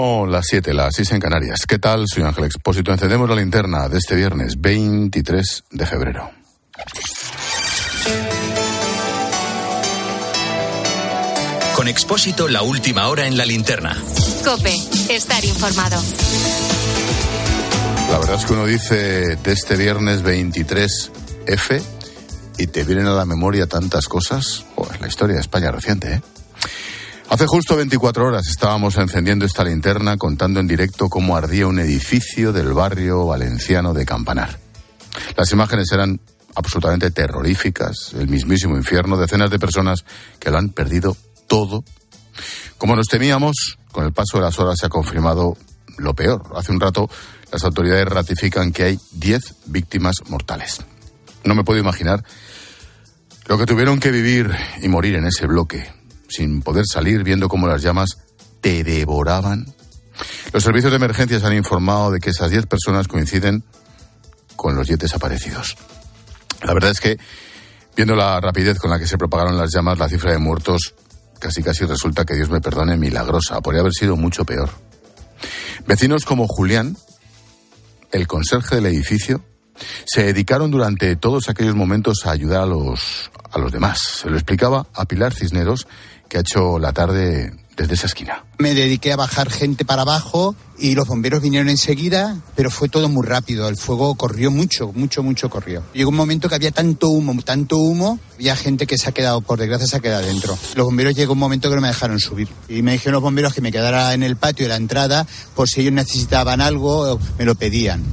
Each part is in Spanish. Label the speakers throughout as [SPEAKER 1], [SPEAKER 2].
[SPEAKER 1] Son las 7, las 6 en Canarias. ¿Qué tal? Soy Ángel Expósito. Encendemos la linterna de este viernes 23 de febrero.
[SPEAKER 2] Con Expósito, la última hora en la linterna.
[SPEAKER 3] Cope, estar informado.
[SPEAKER 1] La verdad es que uno dice de este viernes 23 F y te vienen a la memoria tantas cosas. La historia de España reciente, ¿eh? Hace justo 24 horas estábamos encendiendo esta linterna contando en directo cómo ardía un edificio del barrio valenciano de Campanar. Las imágenes eran absolutamente terroríficas, el mismísimo infierno, decenas de personas que lo han perdido todo. Como nos temíamos, con el paso de las horas se ha confirmado lo peor. Hace un rato las autoridades ratifican que hay 10 víctimas mortales. No me puedo imaginar lo que tuvieron que vivir y morir en ese bloque, sin poder salir, viendo cómo las llamas te devoraban. Los servicios de emergencias han informado de que esas 10 personas coinciden con los 10 desaparecidos. La verdad es que, viendo la rapidez con la que se propagaron las llamas, la cifra de muertos casi casi resulta que Dios me perdone milagrosa. Podría haber sido mucho peor. Vecinos como Julián, el conserje del edificio, se dedicaron durante todos aquellos momentos a ayudar a los, a los demás. Se lo explicaba a Pilar Cisneros, que ha hecho la tarde desde esa esquina.
[SPEAKER 4] Me dediqué a bajar gente para abajo y los bomberos vinieron enseguida, pero fue todo muy rápido. El fuego corrió mucho, mucho, mucho corrió. Llegó un momento que había tanto humo, tanto humo, había gente que se ha quedado, por desgracia, se ha quedado dentro. Los bomberos llegó un momento que no me dejaron subir. Y me dijeron los bomberos que me quedara en el patio de la entrada por si ellos necesitaban algo, me lo pedían.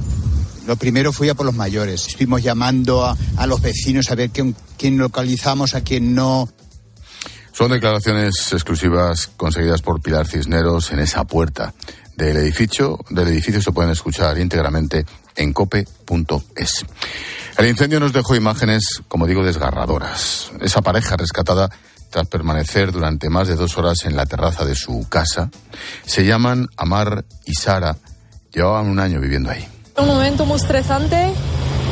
[SPEAKER 4] Lo primero fui a por los mayores. Estuvimos llamando a, a los vecinos a ver quién, quién localizamos, a quién no.
[SPEAKER 1] Son declaraciones exclusivas conseguidas por Pilar Cisneros en esa puerta del edificio. Del edificio se pueden escuchar íntegramente en cope.es. El incendio nos dejó imágenes, como digo, desgarradoras. Esa pareja rescatada tras permanecer durante más de dos horas en la terraza de su casa, se llaman Amar y Sara. Llevaban un año viviendo ahí.
[SPEAKER 5] Un momento muy estresante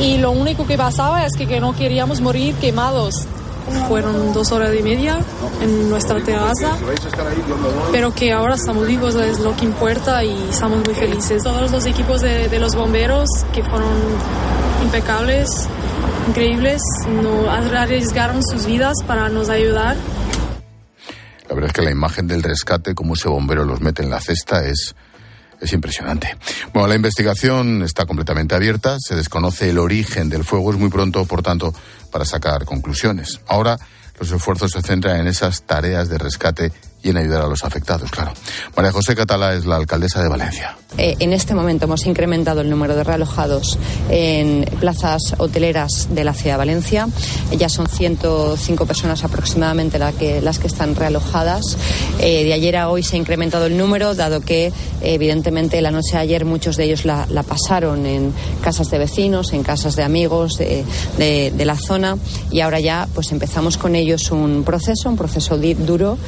[SPEAKER 5] y lo único que pasaba es que, que no queríamos morir quemados. Fueron dos horas y media en nuestra terraza, pero que ahora estamos vivos es lo que importa y estamos muy felices. Todos los equipos de, los bomberos que fueron impecables, increíbles, no arriesgaron sus vidas para nos ayudar.
[SPEAKER 1] La verdad es que la imagen del rescate, como ese bombero los mete en la cesta, es, es impresionante. Bueno, la investigación está completamente abierta, se desconoce el origen del fuego, es muy pronto, por tanto, para sacar conclusiones. Ahora los esfuerzos se centran en esas tareas de rescate y en ayudar a los afectados, claro. María José Catala es la alcaldesa de Valencia.
[SPEAKER 6] Eh, en este momento hemos incrementado el número de realojados en plazas hoteleras de la ciudad de Valencia. Ya son 105 personas aproximadamente la que, las que están realojadas. Eh, de ayer a hoy se ha incrementado el número, dado que evidentemente la noche de ayer muchos de ellos la, la pasaron en casas de vecinos, en casas de amigos de, de, de la zona y ahora ya pues empezamos con ellos un proceso, un proceso duro.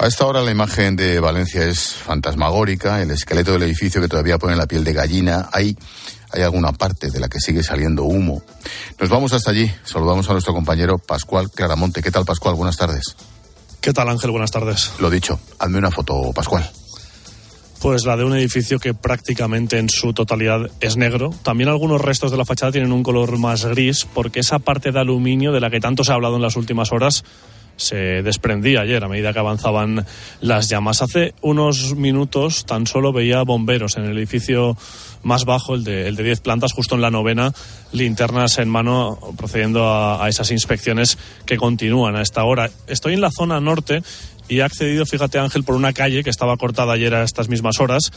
[SPEAKER 1] A esta hora la imagen de Valencia es fantasmagórica, el esqueleto del edificio que todavía pone la piel de gallina, hay, hay alguna parte de la que sigue saliendo humo. Nos vamos hasta allí, saludamos a nuestro compañero Pascual Claramonte. ¿Qué tal Pascual? Buenas tardes.
[SPEAKER 7] ¿Qué tal Ángel? Buenas tardes.
[SPEAKER 1] Lo dicho, hazme una foto Pascual.
[SPEAKER 7] Pues la de un edificio que prácticamente en su totalidad es negro. También algunos restos de la fachada tienen un color más gris porque esa parte de aluminio de la que tanto se ha hablado en las últimas horas se desprendía ayer a medida que avanzaban las llamas. Hace unos minutos tan solo veía bomberos en el edificio más bajo, el de, el de 10 plantas, justo en la novena, linternas en mano procediendo a, esas inspecciones que continúan a esta hora. Estoy en la zona norte y he accedido, fíjate Ángel, por una calle que estaba cortada ayer a estas mismas horas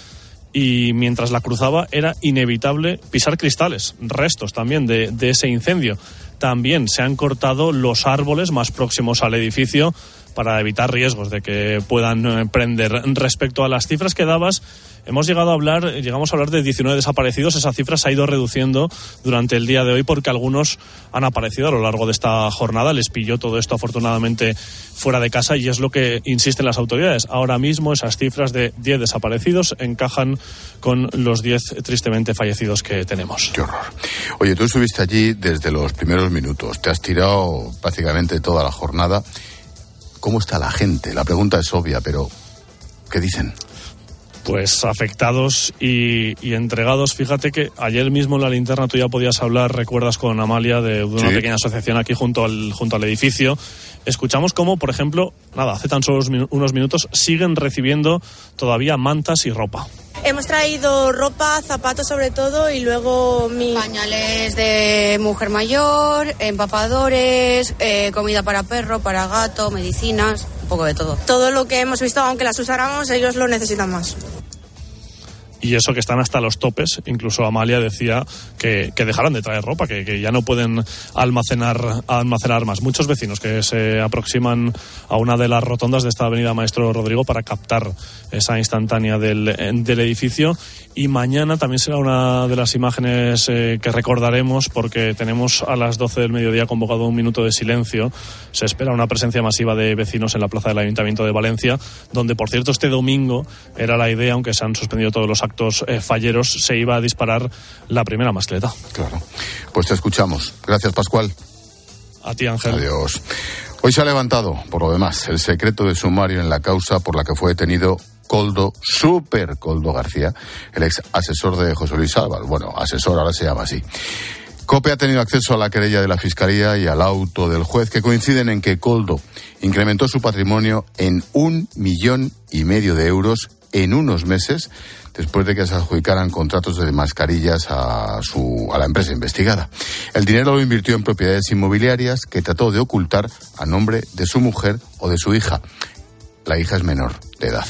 [SPEAKER 7] y mientras la cruzaba era inevitable pisar cristales, restos también de, ese incendio. También se han cortado los árboles más próximos al edificio para evitar riesgos de que puedan prender. Respecto a las cifras que dabas, hemos llegado a hablar, llegamos a hablar de 19 desaparecidos. Esa cifra se ha ido reduciendo durante el día de hoy porque algunos han aparecido a lo largo de esta jornada. Les pilló todo esto afortunadamente fuera de casa y es lo que insisten las autoridades. Ahora mismo esas cifras de 10 desaparecidos encajan con los 10 tristemente fallecidos que tenemos.
[SPEAKER 1] Qué horror. Oye, tú estuviste allí desde los primeros minutos. Te has tirado prácticamente toda la jornada. ¿Cómo está la gente? La pregunta es obvia, pero ¿qué dicen?
[SPEAKER 7] Pues afectados y, entregados. Fíjate que ayer mismo en la linterna tú ya podías hablar, recuerdas con Amalia, de, una pequeña asociación aquí junto al, junto al edificio. Escuchamos cómo, por ejemplo, nada, hace tan solo unos minutos siguen recibiendo todavía mantas y ropa.
[SPEAKER 8] Hemos traído ropa, zapatos sobre todo y luego mi...
[SPEAKER 9] pañales de mujer mayor, empapadores, eh, comida para perro, para gato, medicinas, un poco de todo.
[SPEAKER 8] Todo lo que hemos visto, aunque las usáramos, ellos lo necesitan más
[SPEAKER 7] y eso que están hasta los topes. Incluso Amalia decía que, que dejaran de traer ropa, que, que, ya no pueden almacenar, almacenar más. Muchos vecinos que se aproximan a una de las rotondas de esta avenida Maestro Rodrigo para captar esa instantánea del, del edificio. Y mañana también será una de las imágenes eh, que recordaremos porque tenemos a las 12 del mediodía convocado un minuto de silencio. Se espera una presencia masiva de vecinos en la plaza del Ayuntamiento de Valencia, donde por cierto este domingo era la idea, aunque se han suspendido todos los actos actos eh, falleros se iba a disparar la primera mascleta.
[SPEAKER 1] Claro. Pues te escuchamos. Gracias, Pascual.
[SPEAKER 7] A ti, Ángel.
[SPEAKER 1] Adiós. Hoy se ha levantado, por lo demás, el secreto de sumario en la causa por la que fue detenido Coldo, Super Coldo García, el ex asesor de José Luis Álvarez. Bueno, asesor ahora se llama así. COPE ha tenido acceso a la querella de la Fiscalía y al auto del juez que coinciden en que Coldo incrementó su patrimonio en un millón y medio de euros en unos meses después de que se adjudicaran contratos de mascarillas a, su, a la empresa investigada. El dinero lo invirtió en propiedades inmobiliarias que trató de ocultar a nombre de su mujer o de su hija. La hija es menor de edad.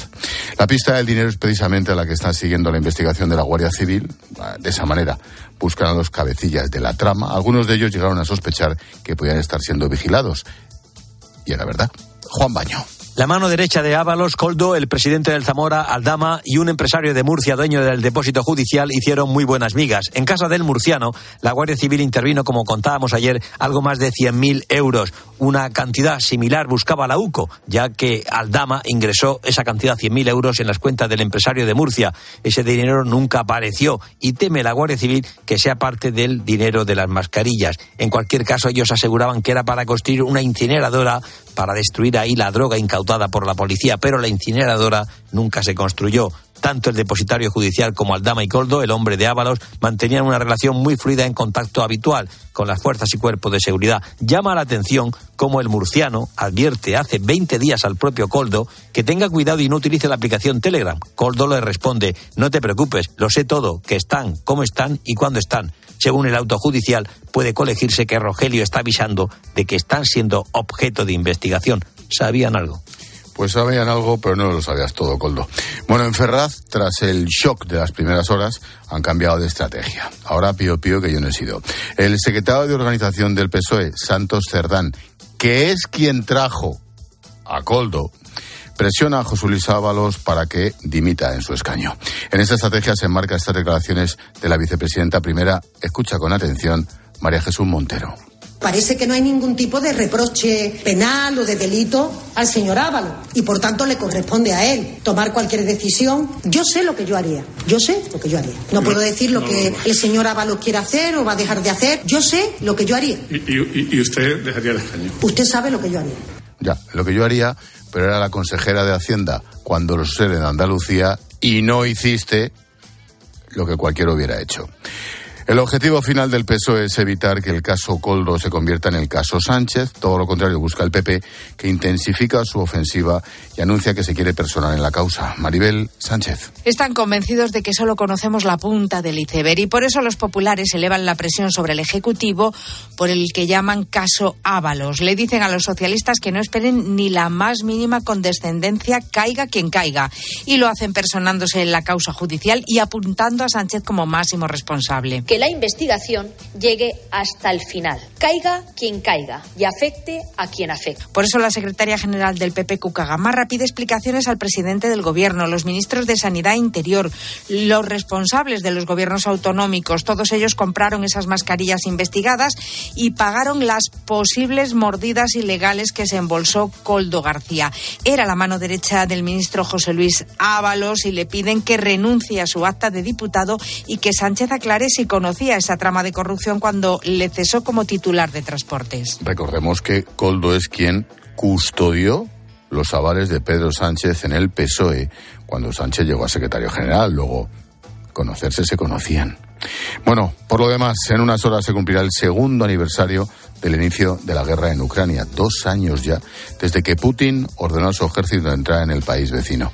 [SPEAKER 1] La pista del dinero es precisamente la que está siguiendo la investigación de la Guardia Civil. De esa manera buscan a los cabecillas de la trama. Algunos de ellos llegaron a sospechar que podían estar siendo vigilados. Y la verdad, Juan Baño.
[SPEAKER 10] La mano derecha de Ábalos, Coldo, el presidente del Zamora, Aldama y un empresario de Murcia, dueño del depósito judicial, hicieron muy buenas migas. En casa del murciano, la Guardia Civil intervino, como contábamos ayer, algo más de 100.000 euros. Una cantidad similar buscaba la UCO, ya que Aldama ingresó esa cantidad, 100.000 euros, en las cuentas del empresario de Murcia. Ese dinero nunca apareció y teme la Guardia Civil que sea parte del dinero de las mascarillas. En cualquier caso, ellos aseguraban que era para construir una incineradora para destruir ahí la droga incautada por la policía, pero la incineradora nunca se construyó. Tanto el depositario judicial como Aldama y Coldo, el hombre de Ábalos, mantenían una relación muy fluida en contacto habitual con las fuerzas y cuerpos de seguridad. Llama la atención cómo el murciano advierte hace 20 días al propio Coldo que tenga cuidado y no utilice la aplicación Telegram. Coldo le responde, no te preocupes, lo sé todo, que están, cómo están y cuándo están. Según el auto judicial, puede colegirse que Rogelio está avisando de que están siendo objeto de investigación. ¿Sabían algo?
[SPEAKER 1] Pues sabían algo, pero no lo sabías todo, Coldo. Bueno, en Ferraz, tras el shock de las primeras horas, han cambiado de estrategia. Ahora pío pío que yo no he sido. El secretario de organización del PSOE, Santos Cerdán, que es quien trajo a Coldo presiona a José Luis Ábalos para que dimita en su escaño. En esta estrategia se enmarca estas declaraciones de la vicepresidenta primera. Escucha con atención María Jesús Montero.
[SPEAKER 11] Parece que no hay ningún tipo de reproche penal o de delito al señor Ábalos y por tanto le corresponde a él tomar cualquier decisión. Yo sé lo que yo haría, yo sé lo que yo haría. No, puedo decir lo que el señor Ábalos quiere hacer o va a dejar de hacer. Yo sé lo que yo haría.
[SPEAKER 7] ¿Y, y usted dejaría el escaño?
[SPEAKER 11] Usted sabe lo que yo haría.
[SPEAKER 1] Ya, lo que yo haría pero era la consejera de Hacienda cuando lo sucede en Andalucía y no hiciste lo que cualquiera hubiera hecho. El objetivo final del PSOE es evitar que el caso Coldo se convierta en el caso Sánchez. Todo lo contrario busca el PP, que intensifica su ofensiva y anuncia que se quiere personar en la causa. Maribel Sánchez.
[SPEAKER 12] Están convencidos de que solo conocemos la punta del iceberg y por eso los populares elevan la presión sobre el Ejecutivo por el que llaman caso Ábalos. Le dicen a los socialistas que no esperen ni la más mínima condescendencia, caiga quien caiga. Y lo hacen personándose en la causa judicial y apuntando a Sánchez como máximo responsable
[SPEAKER 13] que la investigación llegue hasta el final. Caiga quien caiga y afecte a quien afecte.
[SPEAKER 12] Por eso la secretaria general del PP, Cuca Gamarra, pide explicaciones al presidente del Gobierno, los ministros de Sanidad e Interior, los responsables de los gobiernos autonómicos. Todos ellos compraron esas mascarillas investigadas y pagaron las posibles mordidas ilegales que se embolsó Coldo García. Era la mano derecha del ministro José Luis Ábalos y le piden que renuncie a su acta de diputado y que Sánchez aclare si con conocía esa trama de corrupción cuando le cesó como titular de transportes.
[SPEAKER 1] Recordemos que Coldo es quien custodió los avales de Pedro Sánchez en el PSOE cuando Sánchez llegó a secretario general. Luego, conocerse se conocían. Bueno, por lo demás, en unas horas se cumplirá el segundo aniversario del inicio de la guerra en Ucrania, dos años ya desde que Putin ordenó a su ejército entrar en el país vecino.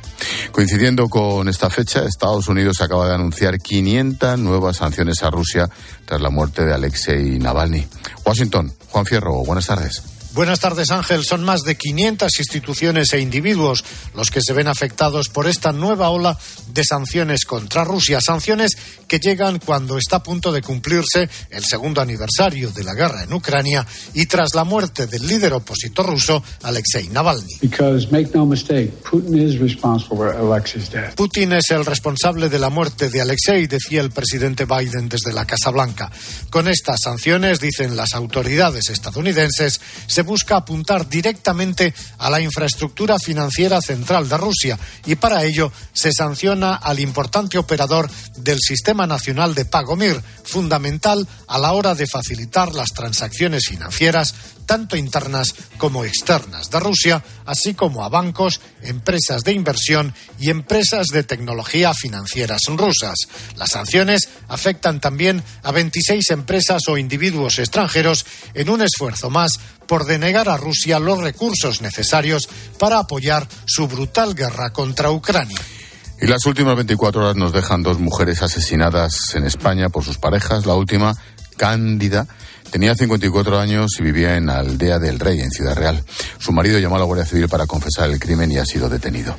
[SPEAKER 1] Coincidiendo con esta fecha, Estados Unidos acaba de anunciar 500 nuevas sanciones a Rusia tras la muerte de Alexei Navalny. Washington, Juan Fierro, buenas tardes.
[SPEAKER 14] Buenas tardes, Ángel. Son más de 500 instituciones e individuos los que se ven afectados por esta nueva ola de sanciones contra Rusia. Sanciones que llegan cuando está a punto de cumplirse el segundo aniversario de la guerra en Ucrania y tras la muerte del líder opositor ruso, Alexei Navalny. Putin es el responsable de la muerte de Alexei, decía el presidente Biden desde la Casa Blanca. Con estas sanciones, dicen las autoridades estadounidenses, se busca apuntar directamente a la infraestructura financiera central de Rusia y para ello se sanciona al importante operador del Sistema Nacional de Pago MIR, fundamental a la hora de facilitar las transacciones financieras tanto internas como externas de Rusia, así como a bancos, empresas de inversión y empresas de tecnología financieras rusas. Las sanciones afectan también a 26 empresas o individuos extranjeros en un esfuerzo más por denegar a Rusia los recursos necesarios para apoyar su brutal guerra contra Ucrania.
[SPEAKER 1] Y las últimas 24 horas nos dejan dos mujeres asesinadas en España por sus parejas. La última, Cándida, tenía 54 años y vivía en la aldea del Rey, en Ciudad Real. Su marido llamó a la Guardia Civil para confesar el crimen y ha sido detenido.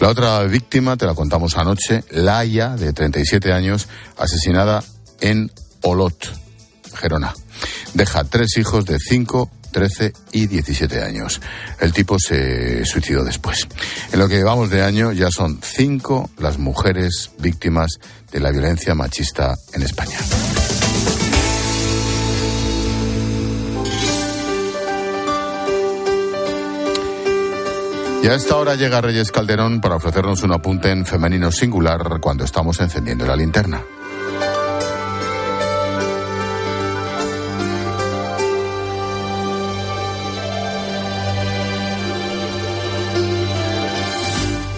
[SPEAKER 1] La otra víctima, te la contamos anoche, Laia, de 37 años, asesinada en Olot, Gerona. Deja tres hijos de 5, 13 y 17 años. El tipo se suicidó después. En lo que vamos de año ya son cinco las mujeres víctimas de la violencia machista en España. Y a esta hora llega Reyes Calderón para ofrecernos un apunte en femenino singular cuando estamos encendiendo la linterna.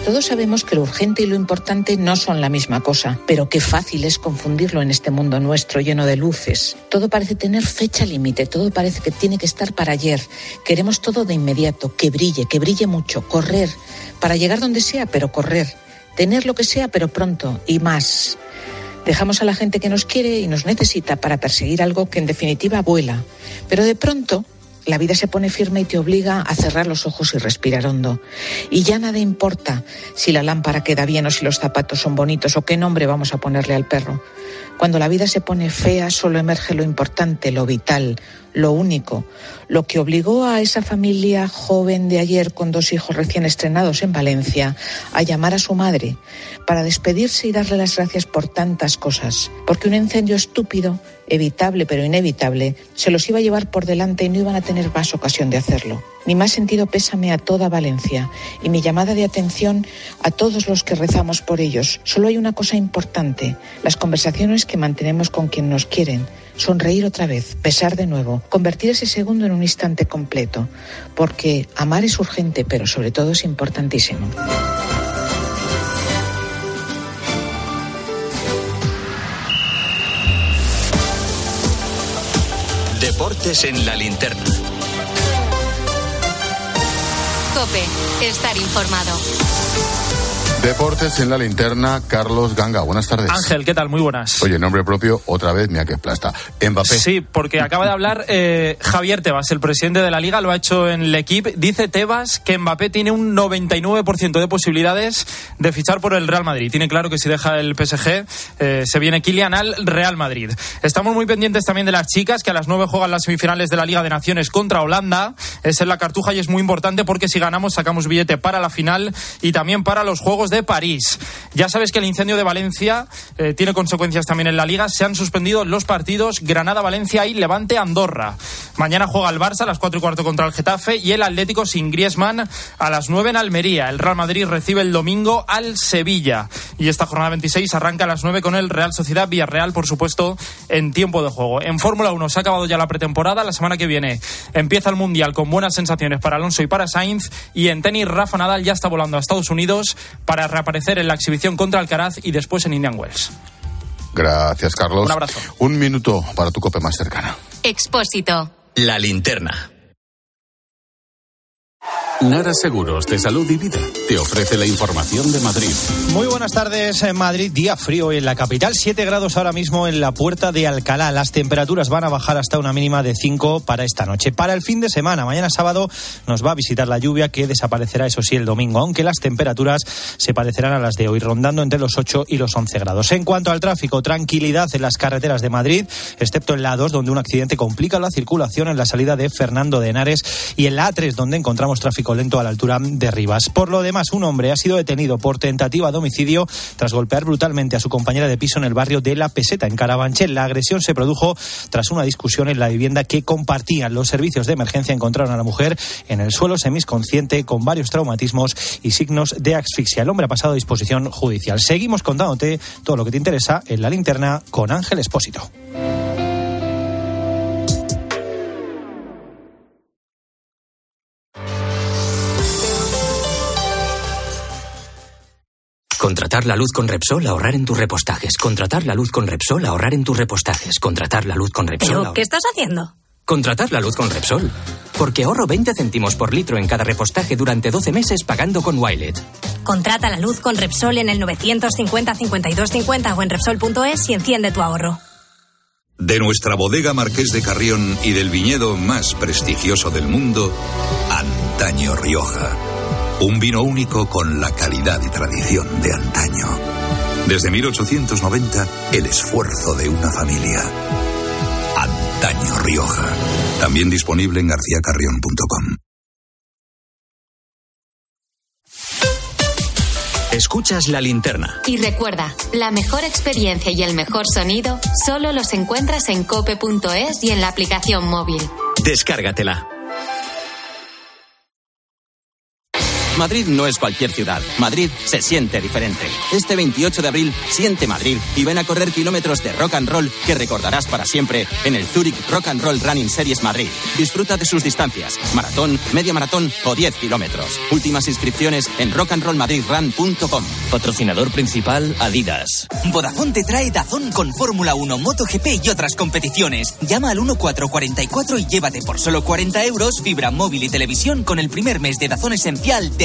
[SPEAKER 15] Todos sabemos que lo urgente y lo importante no son la misma cosa, pero qué fácil es confundirlo en este mundo nuestro lleno de luces. Todo parece tener fecha límite, todo parece que tiene que estar para ayer. Queremos todo de inmediato, que brille, que brille mucho, correr, para llegar donde sea, pero correr. Tener lo que sea, pero pronto y más. Dejamos a la gente que nos quiere y nos necesita para perseguir algo que en definitiva vuela. Pero de pronto la vida se pone firme y te obliga a cerrar los ojos y respirar hondo. Y ya nada importa si la lámpara queda bien o si los zapatos son bonitos o qué nombre vamos a ponerle al perro. Cuando la vida se pone fea, solo emerge lo importante, lo vital, lo único, lo que obligó a esa familia joven de ayer con dos hijos recién estrenados en Valencia a llamar a su madre para despedirse y darle las gracias por tantas cosas, porque un incendio estúpido, evitable pero inevitable, se los iba a llevar por delante y no iban a tener más ocasión de hacerlo. Mi más sentido pésame a toda Valencia y mi llamada de atención a todos los que rezamos por ellos. Solo hay una cosa importante, las conversaciones que mantenemos con quien nos quieren. Sonreír otra vez, pesar de nuevo, convertir ese segundo en un instante completo, porque amar es urgente, pero sobre todo es importantísimo.
[SPEAKER 2] Deportes en la linterna.
[SPEAKER 3] Cope, estar informado.
[SPEAKER 1] Deportes en la linterna, Carlos Ganga. Buenas tardes.
[SPEAKER 16] Ángel, ¿qué tal? Muy buenas.
[SPEAKER 1] Oye, nombre propio, otra vez, mira que plasta. Mbappé.
[SPEAKER 16] Sí, porque acaba de hablar eh, Javier Tebas, el presidente de la liga, lo ha hecho en el equipo. Dice Tebas que Mbappé tiene un 99% de posibilidades de fichar por el Real Madrid. Tiene claro que si deja el PSG, eh, se viene Kylian al Real Madrid. Estamos muy pendientes también de las chicas, que a las 9 juegan las semifinales de la Liga de Naciones contra Holanda. Es en la cartuja y es muy importante porque si ganamos sacamos billete para la final y también para los Juegos de París. Ya sabes que el incendio de Valencia eh, tiene consecuencias también en la liga. Se han suspendido los partidos Granada-Valencia y Levante-Andorra. Mañana juega el Barça a las 4 y cuarto contra el Getafe y el Atlético sin Griezmann a las 9 en Almería. El Real Madrid recibe el domingo al Sevilla. Y esta jornada 26 arranca a las 9 con el Real Sociedad Villarreal, por supuesto, en tiempo de juego. En Fórmula 1 se ha acabado ya la pretemporada. La semana que viene empieza el Mundial con buenas sensaciones para Alonso y para Sainz. Y en tenis, Rafa Nadal ya está volando a Estados Unidos para reaparecer en la exhibición contra Alcaraz y después en Indian Wells.
[SPEAKER 1] Gracias, Carlos.
[SPEAKER 16] Un abrazo.
[SPEAKER 1] Un minuto para tu cope más cercana.
[SPEAKER 3] Expósito.
[SPEAKER 2] La linterna.
[SPEAKER 17] Nara Seguros de Salud y Vida te ofrece la información de Madrid.
[SPEAKER 18] Muy buenas tardes en Madrid, día frío en la capital, 7 grados ahora mismo en la puerta de Alcalá. Las temperaturas van a bajar hasta una mínima de 5 para esta noche. Para el fin de semana, mañana sábado nos va a visitar la lluvia que desaparecerá, eso sí, el domingo, aunque las temperaturas se parecerán a las de hoy, rondando entre los 8 y los 11 grados. En cuanto al tráfico, tranquilidad en las carreteras de Madrid, excepto en la A2, donde un accidente complica la circulación en la salida de Fernando de Henares, y en la A3, donde encontramos tráfico lento a la altura de Rivas. Por lo demás, un hombre ha sido detenido por tentativa de homicidio tras golpear brutalmente a su compañera de piso en el barrio de La Peseta, en Carabanchel. La agresión se produjo tras una discusión en la vivienda que compartían. Los servicios de emergencia encontraron a la mujer en el suelo semisconsciente con varios traumatismos y signos de asfixia. El hombre ha pasado a disposición judicial. Seguimos contándote todo lo que te interesa en la linterna con Ángel Espósito.
[SPEAKER 19] Contratar la luz con Repsol, ahorrar en tus repostajes. Contratar la luz con Repsol, ahorrar en tus repostajes. Contratar la luz con Repsol.
[SPEAKER 20] ¿Pero qué estás haciendo?
[SPEAKER 19] Contratar la luz con Repsol. Porque ahorro 20 céntimos por litro en cada repostaje durante 12 meses pagando con Wilet.
[SPEAKER 20] Contrata la luz con Repsol en el 950 52 50 o en Repsol.es y enciende tu ahorro.
[SPEAKER 21] De nuestra bodega Marqués de Carrión y del viñedo más prestigioso del mundo, Antaño Rioja. Un vino único con la calidad y tradición de antaño. Desde 1890, el esfuerzo de una familia. Antaño Rioja. También disponible en garcíacarrión.com.
[SPEAKER 2] Escuchas la linterna.
[SPEAKER 3] Y recuerda, la mejor experiencia y el mejor sonido solo los encuentras en cope.es y en la aplicación móvil.
[SPEAKER 2] Descárgatela.
[SPEAKER 22] Madrid no es cualquier ciudad. Madrid se siente diferente. Este 28 de abril, siente Madrid y ven a correr kilómetros de rock and roll que recordarás para siempre en el Zurich Rock and Roll Running Series Madrid. Disfruta de sus distancias, maratón, media maratón o 10 kilómetros. Últimas inscripciones en rockandrollmadridrun.com.
[SPEAKER 23] Patrocinador principal Adidas.
[SPEAKER 24] Vodafone te trae Dazón con Fórmula 1, MotoGP y otras competiciones. Llama al 1444 y llévate por solo 40 euros fibra móvil y televisión con el primer mes de Dazón Esencial de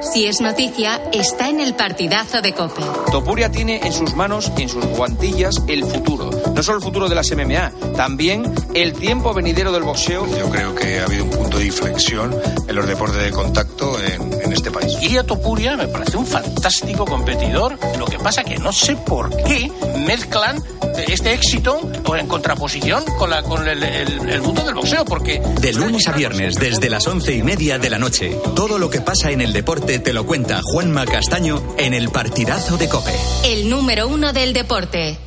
[SPEAKER 3] Si es noticia, está en el partidazo de cope.
[SPEAKER 25] Topuria tiene en sus manos, en sus guantillas, el futuro. No solo el futuro de las MMA, también el tiempo venidero del boxeo.
[SPEAKER 26] Yo creo que ha habido un punto de inflexión en los deportes de contacto en, en este país.
[SPEAKER 9] Iria Topuria me parece un fantástico competidor. Lo que pasa que no sé por qué mezclan este éxito o en contraposición con, la, con el, el- el mundo del boxeo, porque
[SPEAKER 2] De lunes a viernes, desde las once y media de la noche, todo lo que pasa en el deporte te lo cuenta Juanma Castaño en el partidazo de Cope.
[SPEAKER 3] El número uno del deporte.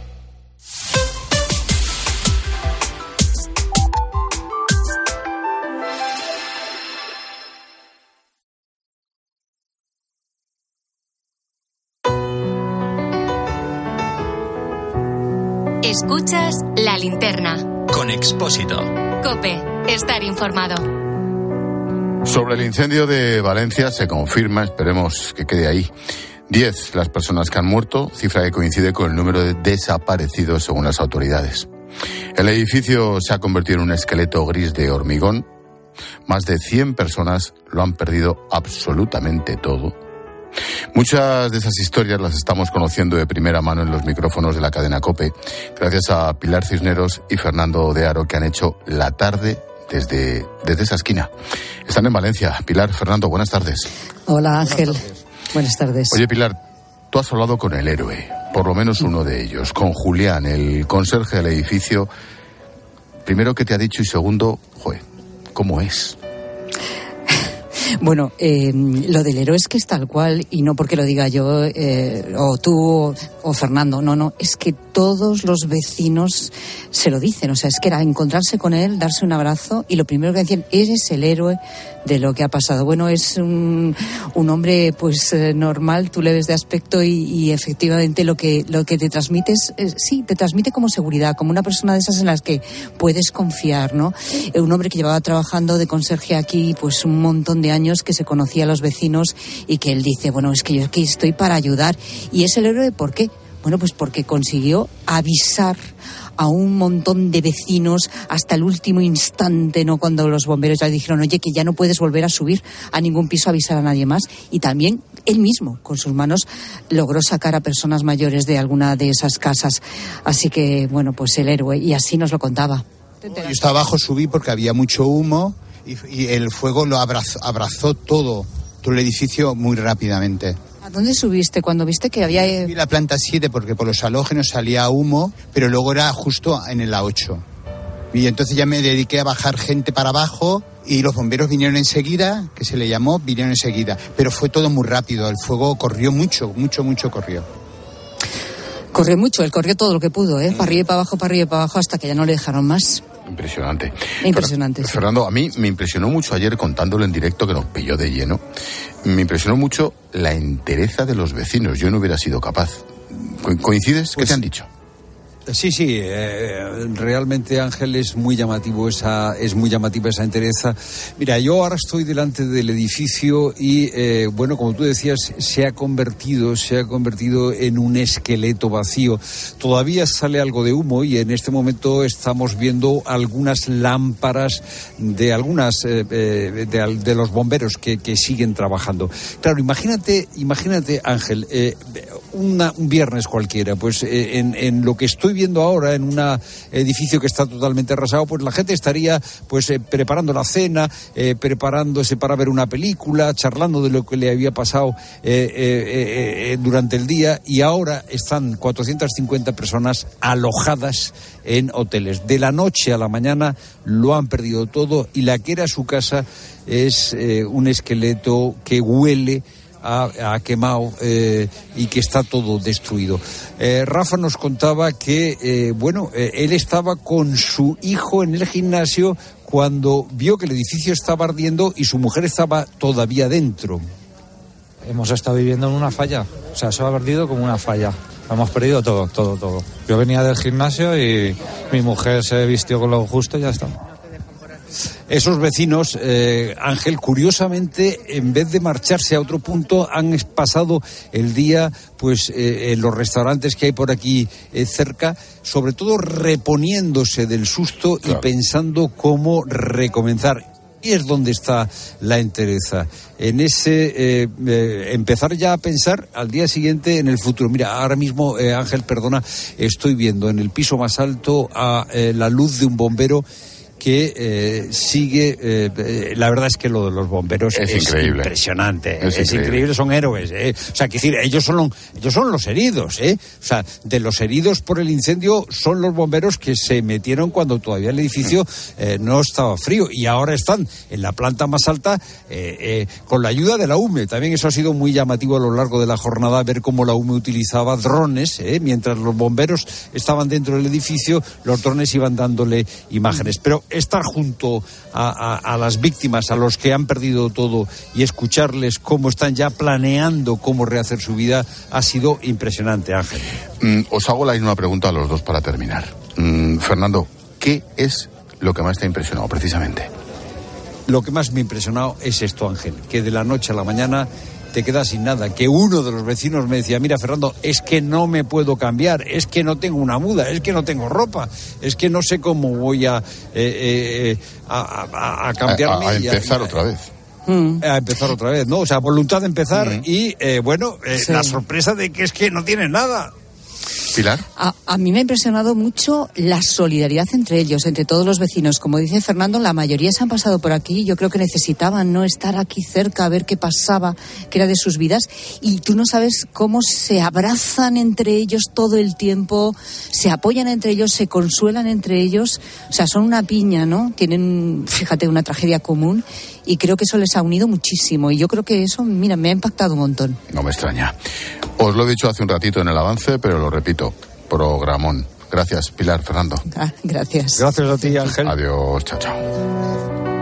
[SPEAKER 3] Escuchas la linterna.
[SPEAKER 2] Con Expósito.
[SPEAKER 3] Cope, estar informado.
[SPEAKER 1] Sobre el incendio de Valencia se confirma, esperemos que quede ahí. Diez las personas que han muerto, cifra que coincide con el número de desaparecidos según las autoridades. El edificio se ha convertido en un esqueleto gris de hormigón. Más de 100 personas lo han perdido absolutamente todo. Muchas de esas historias las estamos conociendo de primera mano en los micrófonos de la cadena COPE, gracias a Pilar Cisneros y Fernando de Aro, que han hecho la tarde desde, desde esa esquina. Están en Valencia. Pilar, Fernando, buenas tardes.
[SPEAKER 27] Hola Ángel. Buenas tardes.
[SPEAKER 1] Oye, Pilar, tú has hablado con el héroe, por lo menos uno de ellos, con Julián, el conserje del edificio. Primero, ¿qué te ha dicho? Y segundo, joder, ¿cómo es?
[SPEAKER 27] Bueno, eh, lo del héroe es que es tal cual, y no porque lo diga yo, eh, o tú, o Fernando, no, no, es que todos los vecinos se lo dicen, o sea, es que era encontrarse con él, darse un abrazo, y lo primero que decían, eres el héroe de lo que ha pasado. Bueno, es un, un hombre pues eh, normal, tú le ves de aspecto y, y, efectivamente lo que, lo que te transmite es, eh, sí, te transmite como seguridad, como una persona de esas en las que puedes confiar, ¿no? Eh, un hombre que llevaba trabajando de conserje aquí pues un montón de años, que se conocía a los vecinos y que él dice, bueno, es que yo aquí estoy para ayudar. Y es el héroe, ¿por qué? Bueno, pues porque consiguió avisar a un montón de vecinos hasta el último instante, ¿no? Cuando los bomberos ya dijeron, oye, que ya no puedes volver a subir a ningún piso avisar a nadie más. Y también él mismo, con sus manos, logró sacar a personas mayores de alguna de esas casas. Así que, bueno, pues el héroe. Y así nos lo contaba.
[SPEAKER 28] Yo estaba abajo, subí porque había mucho humo y, y el fuego lo abrazó, abrazó todo, todo el edificio muy rápidamente.
[SPEAKER 27] ¿A dónde subiste cuando viste que había...?
[SPEAKER 28] Subí la planta 7 porque por los halógenos salía humo, pero luego era justo en la 8. Y entonces ya me dediqué a bajar gente para abajo y los bomberos vinieron enseguida, que se le llamó, vinieron enseguida. Pero fue todo muy rápido, el fuego corrió mucho, mucho, mucho corrió.
[SPEAKER 27] Corrió mucho, él corrió todo lo que pudo, ¿eh? Para arriba y para abajo, para arriba y para abajo, hasta que ya no le dejaron más.
[SPEAKER 1] Impresionante.
[SPEAKER 27] Impresionante.
[SPEAKER 1] Fer Fernando, a mí me impresionó mucho ayer contándolo en directo, que nos pilló de lleno. Me impresionó mucho la entereza de los vecinos. Yo no hubiera sido capaz. Co ¿Coincides? ¿Qué
[SPEAKER 29] Pues
[SPEAKER 1] te han dicho?
[SPEAKER 29] Sí, sí, eh, realmente Ángel es muy llamativo esa, es muy llamativa esa entereza. Mira, yo ahora estoy delante del edificio y eh, bueno, como tú decías, se ha convertido, se ha convertido en un esqueleto vacío. Todavía sale algo de humo y en este momento estamos viendo algunas lámparas de algunas eh, de, de, los bomberos que, siguen trabajando. Claro, imagínate, imagínate Ángel, una, un viernes cualquiera, pues en, en lo que estoy viendo ahora en un edificio que está totalmente arrasado, pues la gente estaría pues eh, preparando la cena, eh, preparándose para ver una película, charlando de lo que le había pasado eh, durante el día y ahora están 450 personas alojadas en hoteles. De la noche a la mañana lo han perdido todo y la que era su casa es un esqueleto que huele ha, quemado eh, y que está todo destruido. Eh, Rafa nos contaba que, eh, bueno, él estaba con su hijo en el gimnasio cuando vio que el edificio estaba ardiendo y su mujer estaba todavía dentro.
[SPEAKER 30] Hemos estado viviendo en una falla, o sea, eso ha perdido como una falla. Hemos perdido todo, todo, todo. Yo venía del gimnasio y mi mujer se vistió con lo justo y ya está
[SPEAKER 29] esos vecinos, eh, Ángel, curiosamente, en vez de marcharse a otro punto, han pasado el día pues eh, en los restaurantes que hay por aquí eh, cerca, sobre todo reponiéndose del susto claro. y pensando cómo recomenzar. Y es donde está la entereza. En ese eh, eh, empezar ya a pensar al día siguiente en el futuro. Mira, ahora mismo, eh, Ángel, perdona, estoy viendo en el piso más alto a la luz de un bombero que eh, sigue. Eh, la verdad es que lo de los bomberos
[SPEAKER 1] es,
[SPEAKER 29] es
[SPEAKER 1] increíble.
[SPEAKER 29] impresionante.
[SPEAKER 1] Es,
[SPEAKER 29] es increíble. increíble. son héroes. ¿eh? O sea, que decir, ellos son, ellos son los heridos. ¿eh? O sea, de los heridos por el incendio son los bomberos que se metieron cuando todavía el edificio no estaba frío y ahora están en la planta más alta con la ayuda de la UME. También eso ha sido muy llamativo a lo largo de la jornada ver cómo la UME utilizaba drones mientras los bomberos estaban dentro del edificio, los drones iban dándole imágenes. Pero estar junto a, a, a, las víctimas, a los que han perdido todo y escucharles cómo están ya planeando cómo rehacer su vida ha sido impresionante, Ángel.
[SPEAKER 1] Mm, os hago la misma pregunta a los dos para terminar. Mm, Fernando, ¿qué es lo que más te ha impresionado precisamente?
[SPEAKER 29] Lo que más me ha impresionado es esto, Ángel, que de la noche a la mañana te quedas sin nada. Que uno de los vecinos me decía, mira Fernando, es que no me puedo cambiar, es que no tengo una muda, es que no tengo ropa, es que no sé cómo voy a, eh, eh, a, a, a, cambiarme.
[SPEAKER 1] A, empezar
[SPEAKER 29] y
[SPEAKER 1] otra vez.
[SPEAKER 27] Mm.
[SPEAKER 29] a empezar otra vez, ¿no? O sea, voluntad de empezar y, eh, bueno, eh,
[SPEAKER 27] Sí.
[SPEAKER 29] la sorpresa de que es que no tienen nada.
[SPEAKER 27] A, a mí me ha impresionado mucho la solidaridad entre ellos, entre todos los vecinos. Como dice Fernando, la mayoría se han pasado por aquí. Yo creo que necesitaban no estar aquí cerca a ver qué pasaba, qué era de sus vidas. Y tú no sabes cómo se abrazan entre ellos todo el tiempo, se apoyan entre ellos, se consuelan entre ellos. O sea, son una piña, ¿no? Tienen, fíjate, una tragedia común. Y creo que eso les ha unido muchísimo. Y yo creo que eso, mira, me ha impactado un montón.
[SPEAKER 1] No me extraña. Os lo he dicho hace un ratito en el avance, pero lo repito. Programón. Gracias, Pilar, Fernando.
[SPEAKER 27] Ah, gracias.
[SPEAKER 29] Gracias a ti, Ángel.
[SPEAKER 1] Adiós, chao, chao.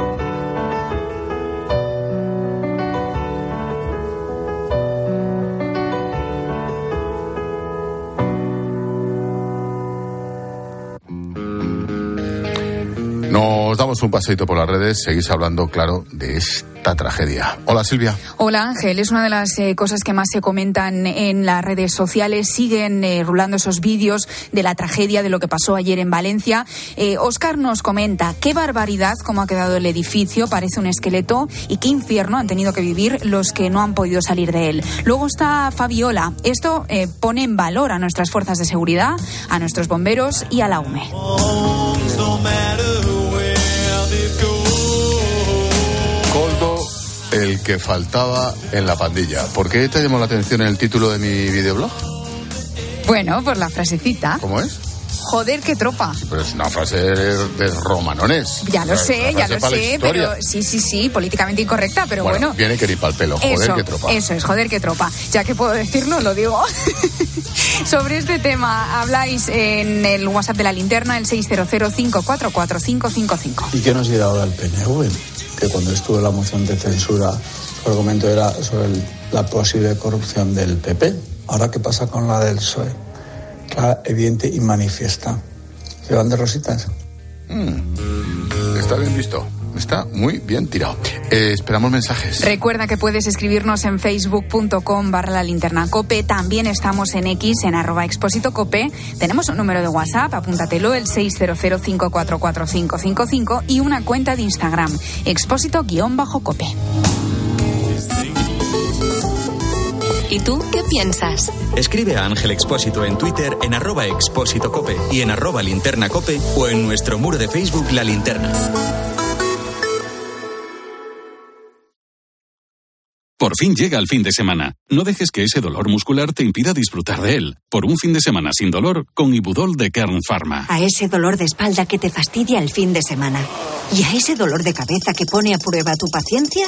[SPEAKER 1] Nos damos un paseito por las redes, seguís hablando, claro, de esta tragedia. Hola, Silvia.
[SPEAKER 31] Hola Ángel, es una de las eh, cosas que más se comentan en las redes sociales. Siguen eh, rulando esos vídeos de la tragedia de lo que pasó ayer en Valencia. Eh, Oscar nos comenta qué barbaridad cómo ha quedado el edificio, parece un esqueleto y qué infierno han tenido que vivir los que no han podido salir de él. Luego está Fabiola. Esto eh, pone en valor a nuestras fuerzas de seguridad, a nuestros bomberos y a la UME.
[SPEAKER 1] El que faltaba en la pandilla. ¿Por qué te llamó la atención el título de mi videoblog?
[SPEAKER 31] Bueno, por la frasecita.
[SPEAKER 1] ¿Cómo es?
[SPEAKER 31] Joder, qué tropa.
[SPEAKER 1] Pero es una frase de, romanones.
[SPEAKER 31] Ya lo sé, ya lo
[SPEAKER 1] para
[SPEAKER 31] sé, pero sí, sí, sí, políticamente incorrecta, pero bueno.
[SPEAKER 1] Viene que ni pa'l pelo. Joder,
[SPEAKER 31] eso,
[SPEAKER 1] qué tropa.
[SPEAKER 31] eso es, joder, qué tropa. Ya que puedo decirlo, lo digo. Sobre este tema habláis en el WhatsApp de la linterna, el 600544555.
[SPEAKER 32] ¿Y qué nos dirá ahora el PNV? Que cuando estuvo la moción de censura, su argumento era sobre la posible corrupción del PP. Ahora, ¿qué pasa con la del PSOE? Clara, evidente y manifiesta. ¿Se van de rositas?
[SPEAKER 1] Mm. Está bien visto. Está muy bien tirado. Eh, esperamos mensajes.
[SPEAKER 31] Recuerda que puedes escribirnos en facebook.com barra la linterna cope. También estamos en X, en arroba expósito cope. Tenemos un número de WhatsApp, apúntatelo, el 600544555 y una cuenta de Instagram, expósito-cope.
[SPEAKER 3] ¿Y tú qué piensas?
[SPEAKER 2] Escribe a Ángel Expósito en Twitter en arroba expósito cope y en arroba linterna cope o en nuestro muro de Facebook La Linterna.
[SPEAKER 33] Por fin llega el fin de semana. No dejes que ese dolor muscular te impida disfrutar de él. Por un fin de semana sin dolor, con Ibudol de Kern Pharma.
[SPEAKER 34] A ese dolor de espalda que te fastidia el fin de semana. Y a ese dolor de cabeza que pone a prueba tu paciencia,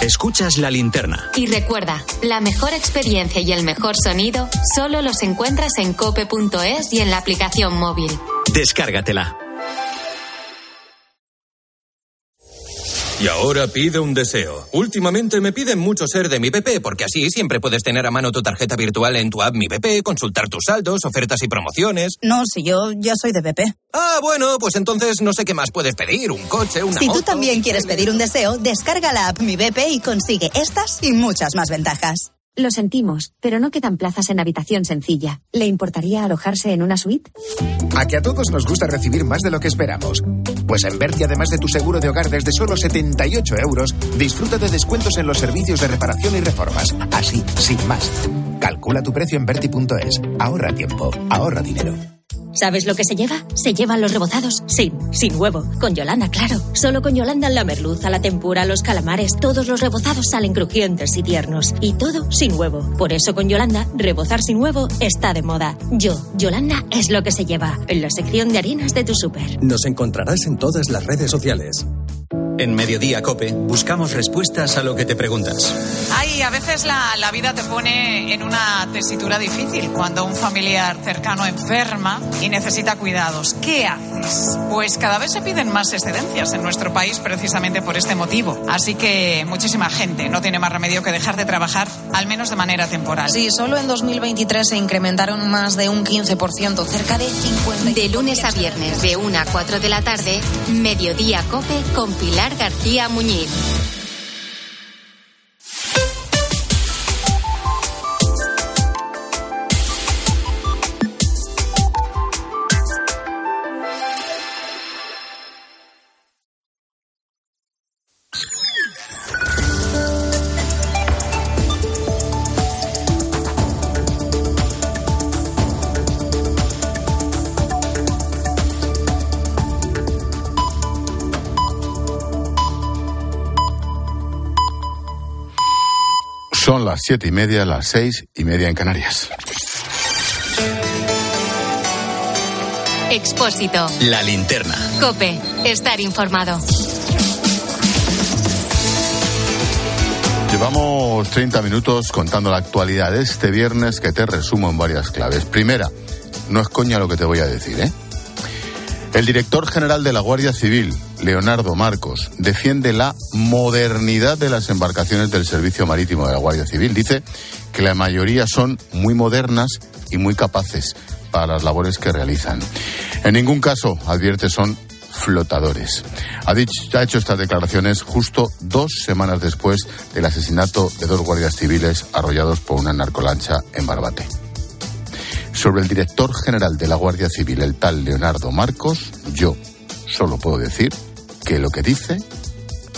[SPEAKER 2] Escuchas La Linterna.
[SPEAKER 3] Y recuerda, la mejor experiencia y el mejor sonido solo los encuentras en cope.es y en la aplicación móvil.
[SPEAKER 2] Descárgatela.
[SPEAKER 35] Y ahora pide un deseo. Últimamente me piden mucho ser de mi PP, porque así siempre puedes tener a mano tu tarjeta virtual en tu app Mi PP, consultar tus saldos, ofertas y promociones.
[SPEAKER 36] No, si yo ya soy de BP.
[SPEAKER 35] Ah, bueno, pues entonces no sé qué más puedes pedir, un coche, una
[SPEAKER 36] Si tú también quieres pedir un deseo, descarga la app Mi BP y consigue estas y muchas más ventajas.
[SPEAKER 37] Lo sentimos, pero no quedan plazas en habitación sencilla. ¿Le importaría alojarse en una suite?
[SPEAKER 38] A que a todos nos gusta recibir más de lo que esperamos. Pues en Berti, además de tu seguro de hogar desde solo 78 euros, disfruta de descuentos en los servicios de reparación y reformas. Así, sin más. Calcula tu precio en Berti.es. Ahorra tiempo, ahorra dinero.
[SPEAKER 37] ¿Sabes lo que se lleva? Se llevan los rebozados sin, sin huevo. Con Yolanda, claro. Solo con Yolanda la merluza, la tempura, los calamares, todos los rebozados salen crujientes y tiernos. Y todo sin huevo. Por eso con Yolanda, rebozar sin huevo está de moda. Yo, Yolanda, es lo que se lleva. En la sección de harinas de tu súper.
[SPEAKER 39] Nos encontrarás en todas las redes sociales.
[SPEAKER 2] En Mediodía Cope buscamos respuestas a lo que te preguntas.
[SPEAKER 39] Ay, a veces la, la, vida te pone en una tesitura difícil cuando un familiar cercano enferma y necesita cuidados. ¿Qué haces? Pues cada vez se piden más excedencias en nuestro país precisamente por este motivo. Así que muchísima gente no tiene más remedio que dejar de trabajar, al menos de manera temporal.
[SPEAKER 40] Sí, solo en 2023 se incrementaron más de un 15%, cerca de 50.
[SPEAKER 3] De lunes a viernes, de 1 a 4 de la tarde, Mediodía Cope con Pilar García Muñiz.
[SPEAKER 1] Son las siete y media, las seis y media en Canarias.
[SPEAKER 3] Expósito.
[SPEAKER 2] La linterna.
[SPEAKER 3] Cope. Estar informado.
[SPEAKER 1] Llevamos 30 minutos contando la actualidad de este viernes que te resumo en varias claves. Primera, no es coña lo que te voy a decir, ¿eh? El director general de la Guardia Civil, Leonardo Marcos, defiende la modernidad de las embarcaciones del Servicio Marítimo de la Guardia Civil. Dice que la mayoría son muy modernas y muy capaces para las labores que realizan. En ningún caso, advierte, son flotadores. Ha, ha hecho estas declaraciones justo dos semanas después del asesinato de dos guardias civiles arrollados por una narcolancha en Barbate sobre el director general de la Guardia Civil, el tal Leonardo Marcos, yo solo puedo decir que lo que dice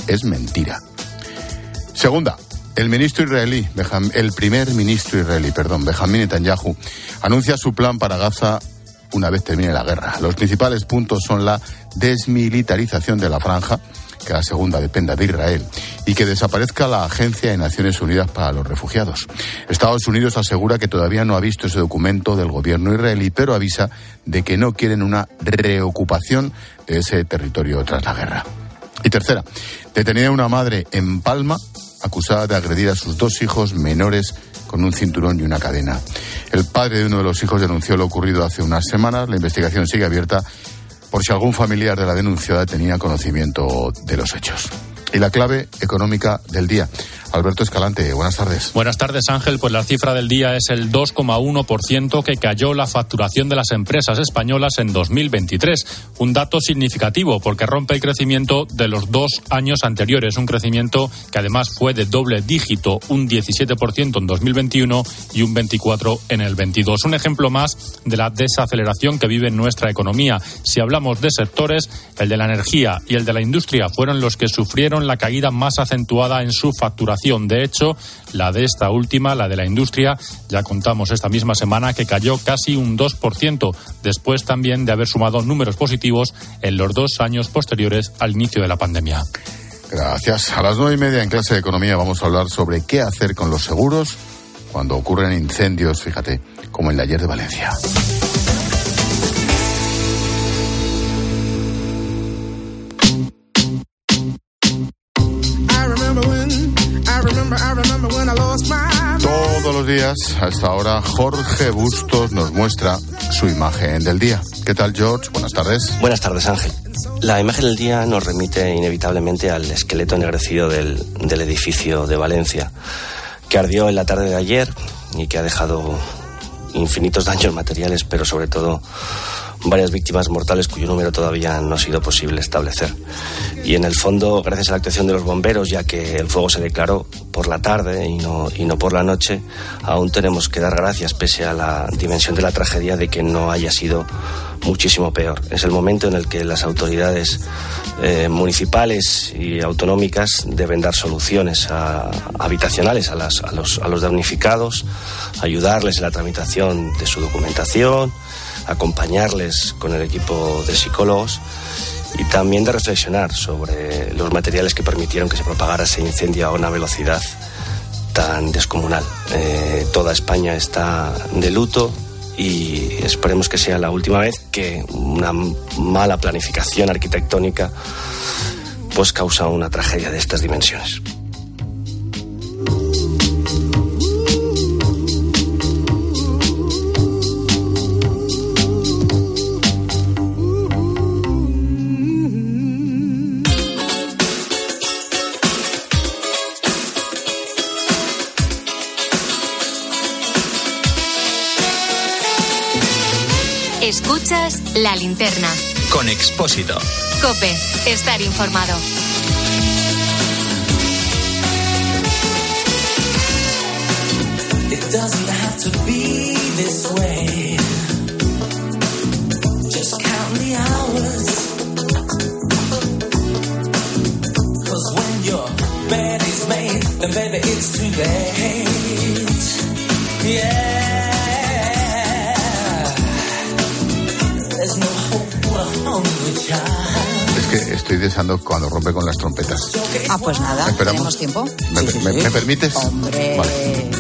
[SPEAKER 1] es mentira. Segunda, el ministro israelí, el primer ministro israelí, perdón, Benjamin Netanyahu, anuncia su plan para Gaza una vez termine la guerra. Los principales puntos son la desmilitarización de la franja, que la segunda dependa de Israel, y que desaparezca la Agencia de Naciones Unidas para los Refugiados. Estados Unidos asegura que todavía no ha visto ese documento del gobierno israelí, pero avisa de que no quieren una reocupación de ese territorio tras la guerra. Y tercera, detenida una madre en Palma acusada de agredir a sus dos hijos menores con un cinturón y una cadena. El padre de uno de los hijos denunció lo ocurrido hace unas semanas. La investigación sigue abierta por si algún familiar de la denunciada tenía conocimiento de los hechos. Y la clave económica del día. Alberto Escalante, buenas tardes.
[SPEAKER 41] Buenas tardes, Ángel. Pues la cifra del día es el 2,1% que cayó la facturación de las empresas españolas en 2023. Un dato significativo porque rompe el crecimiento de los dos años anteriores. Un crecimiento que además fue de doble dígito, un 17% en 2021 y un 24% en el 22. Un ejemplo más de la desaceleración que vive nuestra economía. Si hablamos de sectores, el de la energía y el de la industria fueron los que sufrieron la caída más acentuada en su facturación de hecho, la de esta última, la de la industria, ya contamos esta misma semana que cayó casi un 2%, después también de haber sumado números positivos en los dos años posteriores al inicio de la pandemia.
[SPEAKER 1] Gracias. A las nueve y media en clase de economía vamos a hablar sobre qué hacer con los seguros cuando ocurren incendios, fíjate, como el de ayer de Valencia. Todos los días, a esta hora, Jorge Bustos nos muestra su imagen del día. ¿Qué tal, George? Buenas tardes.
[SPEAKER 42] Buenas tardes, Ángel. La imagen del día nos remite inevitablemente al esqueleto ennegrecido del, del edificio de Valencia, que ardió en la tarde de ayer y que ha dejado infinitos daños materiales, pero sobre todo varias víctimas mortales cuyo número todavía no ha sido posible establecer. Y en el fondo, gracias a la actuación de los bomberos, ya que el fuego se declaró por la tarde y no, y no por la noche, aún tenemos que dar gracias, pese a la dimensión de la tragedia, de que no haya sido muchísimo peor. Es el momento en el que las autoridades eh, municipales y autonómicas deben dar soluciones a, habitacionales a, las, a, los, a los damnificados, ayudarles en la tramitación de su documentación, acompañarles con el equipo de psicólogos y también de reflexionar sobre los materiales que permitieron que se propagara ese incendio a una velocidad tan descomunal. Eh, toda España está de luto y esperemos que sea la última vez que una mala planificación arquitectónica pues causa una tragedia de estas dimensiones.
[SPEAKER 3] La linterna.
[SPEAKER 2] Con Expósito.
[SPEAKER 3] Cope, estar informado.
[SPEAKER 43] It doesn't have to be this way.
[SPEAKER 1] Estoy deseando cuando rompe con las trompetas.
[SPEAKER 44] Ah, pues nada,
[SPEAKER 1] ¿Esperamos?
[SPEAKER 44] tenemos tiempo.
[SPEAKER 1] ¿Me, me- me permites?
[SPEAKER 44] Hombre.
[SPEAKER 1] Vale.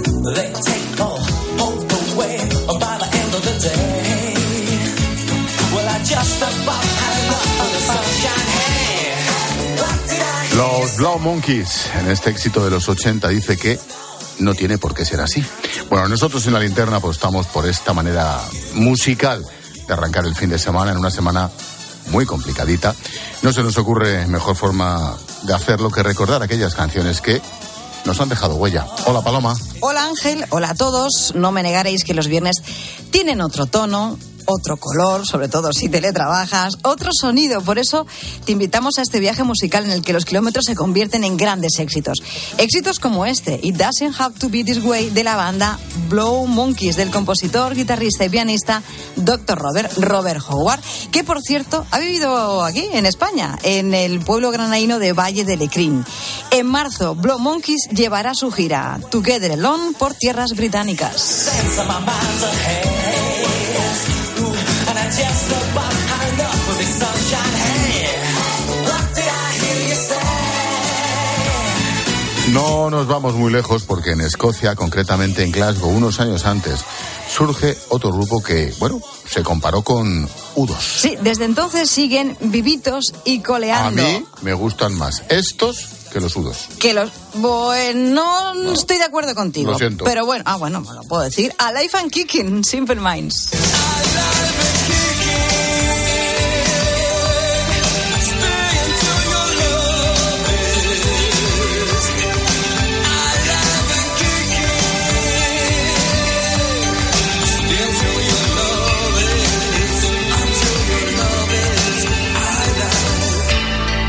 [SPEAKER 1] Los Blau Monkeys, en este éxito de los 80, dice que no tiene por qué ser así. Bueno, nosotros en la linterna apostamos por esta manera musical de arrancar el fin de semana, en una semana muy complicadita. No se nos ocurre mejor forma de hacerlo que recordar aquellas canciones que nos han dejado huella. Hola, Paloma.
[SPEAKER 44] Hola Ángel, hola a todos. No me negaréis que los viernes tienen otro tono, otro color, sobre todo si teletrabajas, otro sonido. Por eso te invitamos a este viaje musical en el que los kilómetros se convierten en grandes éxitos. Éxitos como este, It Doesn't Have to Be This Way, de la banda Blow Monkeys, del compositor, guitarrista y pianista Dr. Robert, Robert Howard, que por cierto ha vivido aquí, en España, en el pueblo granaíno de Valle de Lecrín. En marzo, Blow Monkeys llevará su gira Together Alone por tierras británicas.
[SPEAKER 1] No nos vamos muy lejos porque en Escocia, concretamente en Glasgow, unos años antes, surge otro grupo que, bueno, se comparó con U2.
[SPEAKER 44] Sí, desde entonces siguen vivitos y
[SPEAKER 1] A
[SPEAKER 44] coleando.
[SPEAKER 1] mí me gustan más estos que los U2.
[SPEAKER 44] Que los. Bueno, no estoy de acuerdo contigo.
[SPEAKER 1] Lo siento.
[SPEAKER 44] Pero bueno, ah, bueno, me lo puedo decir. Alive and Kicking, Simple Minds.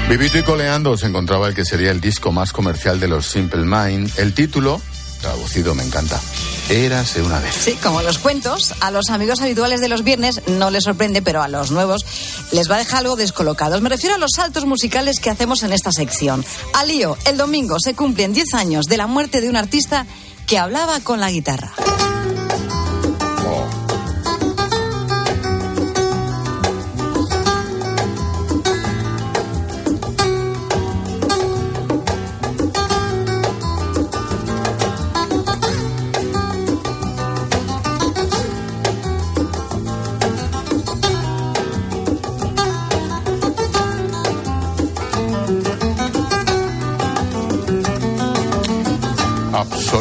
[SPEAKER 1] Vivito y coleando se encontraba el que sería el disco más comercial de los Simple Mind. El título, traducido me encanta, Érase una vez.
[SPEAKER 44] Sí, como los cuentos, a los amigos habituales de los viernes no les sorprende, pero a los nuevos les va a dejar algo descolocados. Me refiero a los saltos musicales que hacemos en esta sección. Al lío, el domingo se cumplen 10 años de la muerte de un artista que hablaba con la guitarra.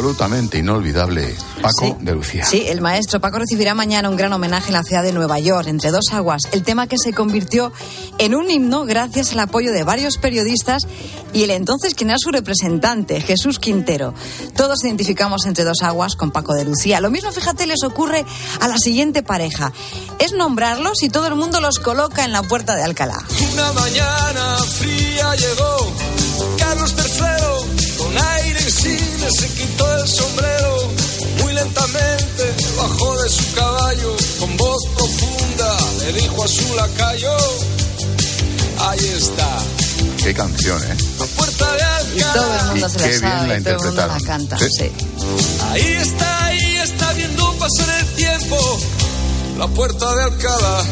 [SPEAKER 1] Absolutamente inolvidable, Paco
[SPEAKER 44] Sí.
[SPEAKER 1] de Lucía.
[SPEAKER 44] Sí, el maestro Paco recibirá mañana un gran homenaje en la ciudad de Nueva York, entre dos aguas, el tema que se convirtió en un himno gracias al apoyo de varios periodistas y el entonces quien era su representante, Jesús Quintero. Todos identificamos entre dos aguas con Paco de Lucía. Lo mismo, fíjate, les ocurre a la siguiente pareja. Es nombrarlos y todo el mundo los coloca en la puerta de Alcalá.
[SPEAKER 43] Una mañana fría llegó Carlos III insigne se quitó el sombrero muy lentamente bajó de su caballo con voz profunda le dijo a su lacayo ahí está
[SPEAKER 1] Qué canción, ¿eh?
[SPEAKER 43] la puerta de
[SPEAKER 44] Y todo el mundo
[SPEAKER 1] Y
[SPEAKER 44] se
[SPEAKER 1] qué
[SPEAKER 44] la
[SPEAKER 1] bien
[SPEAKER 44] sabe,
[SPEAKER 1] la
[SPEAKER 44] y todo el mundo la
[SPEAKER 1] interpretaron.
[SPEAKER 44] canta.
[SPEAKER 1] Sí.
[SPEAKER 44] sí.
[SPEAKER 43] ahí está ahí está viendo pasar el tiempo la puerta de Alcalá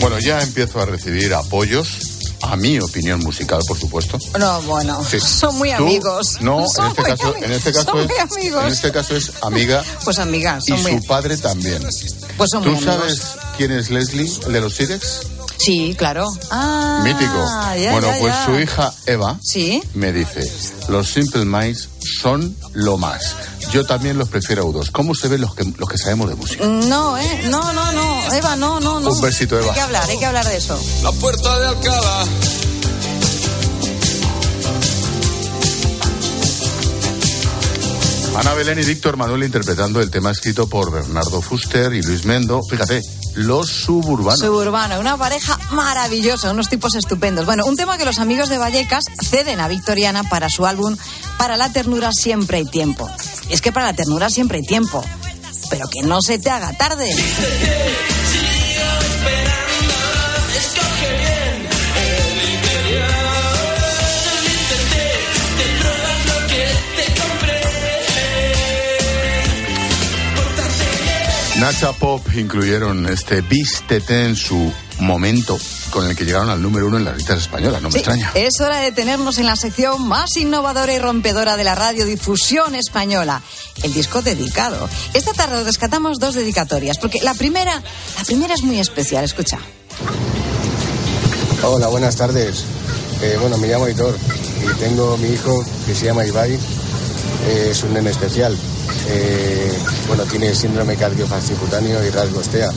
[SPEAKER 1] Bueno, ya empiezo a recibir apoyos, a mi opinión musical, por supuesto.
[SPEAKER 44] No, bueno,
[SPEAKER 1] Sí.
[SPEAKER 44] son muy
[SPEAKER 1] Tú,
[SPEAKER 44] amigos.
[SPEAKER 1] No,
[SPEAKER 44] Son
[SPEAKER 1] en este caso, en este caso
[SPEAKER 44] son
[SPEAKER 1] es, en este caso es amiga
[SPEAKER 44] Pues amigas,
[SPEAKER 1] y
[SPEAKER 44] son muy
[SPEAKER 1] su padre también.
[SPEAKER 44] Pues son muy
[SPEAKER 1] ¿Tú sabes quién es Leslie, el de los Sirex?
[SPEAKER 44] Sí, claro. Ah,
[SPEAKER 1] Mítico.
[SPEAKER 44] ya,
[SPEAKER 1] bueno,
[SPEAKER 44] ya,
[SPEAKER 1] pues
[SPEAKER 44] ya.
[SPEAKER 1] su hija Eva
[SPEAKER 44] Sí.
[SPEAKER 1] me dice, los Simple Minds son lo más. Yo también los prefiero agudos. ¿Cómo se ven los que, los que sabemos de música?
[SPEAKER 44] No, ¿eh? No, no, no. Eva, no, no, no.
[SPEAKER 1] Un besito, Eva.
[SPEAKER 44] Hay que hablar, hay que hablar de eso.
[SPEAKER 43] La puerta de Alcalá.
[SPEAKER 1] Ana Belén y Víctor Manuel interpretando el tema escrito por Bernardo Fuster y Luis Mendo. Fíjate, los suburbanos.
[SPEAKER 44] Suburbano, una pareja maravillosa, unos tipos estupendos. Bueno, un tema que los amigos de Vallecas ceden a Victoriana para su álbum Para la ternura siempre hay tiempo. Y es que para la ternura siempre hay tiempo. Pero que no se te haga tarde.
[SPEAKER 1] Nacha Pop incluyeron este Vístete en su momento con el que llegaron al número uno en las listas españolas. No me
[SPEAKER 44] Sí,
[SPEAKER 1] extraña.
[SPEAKER 44] Es hora de tenernos en la sección más innovadora y rompedora de la radiodifusión española, el disco dedicado. Esta tarde rescatamos dos dedicatorias, porque la primera, la primera es muy especial, escucha.
[SPEAKER 45] Hola, buenas tardes. Eh, bueno, me llamo Hitor y tengo mi hijo que se llama Ibai. Eh, es un nene especial. Eh, bueno, tiene síndrome cardiofascicutáneo y rasgos TEA.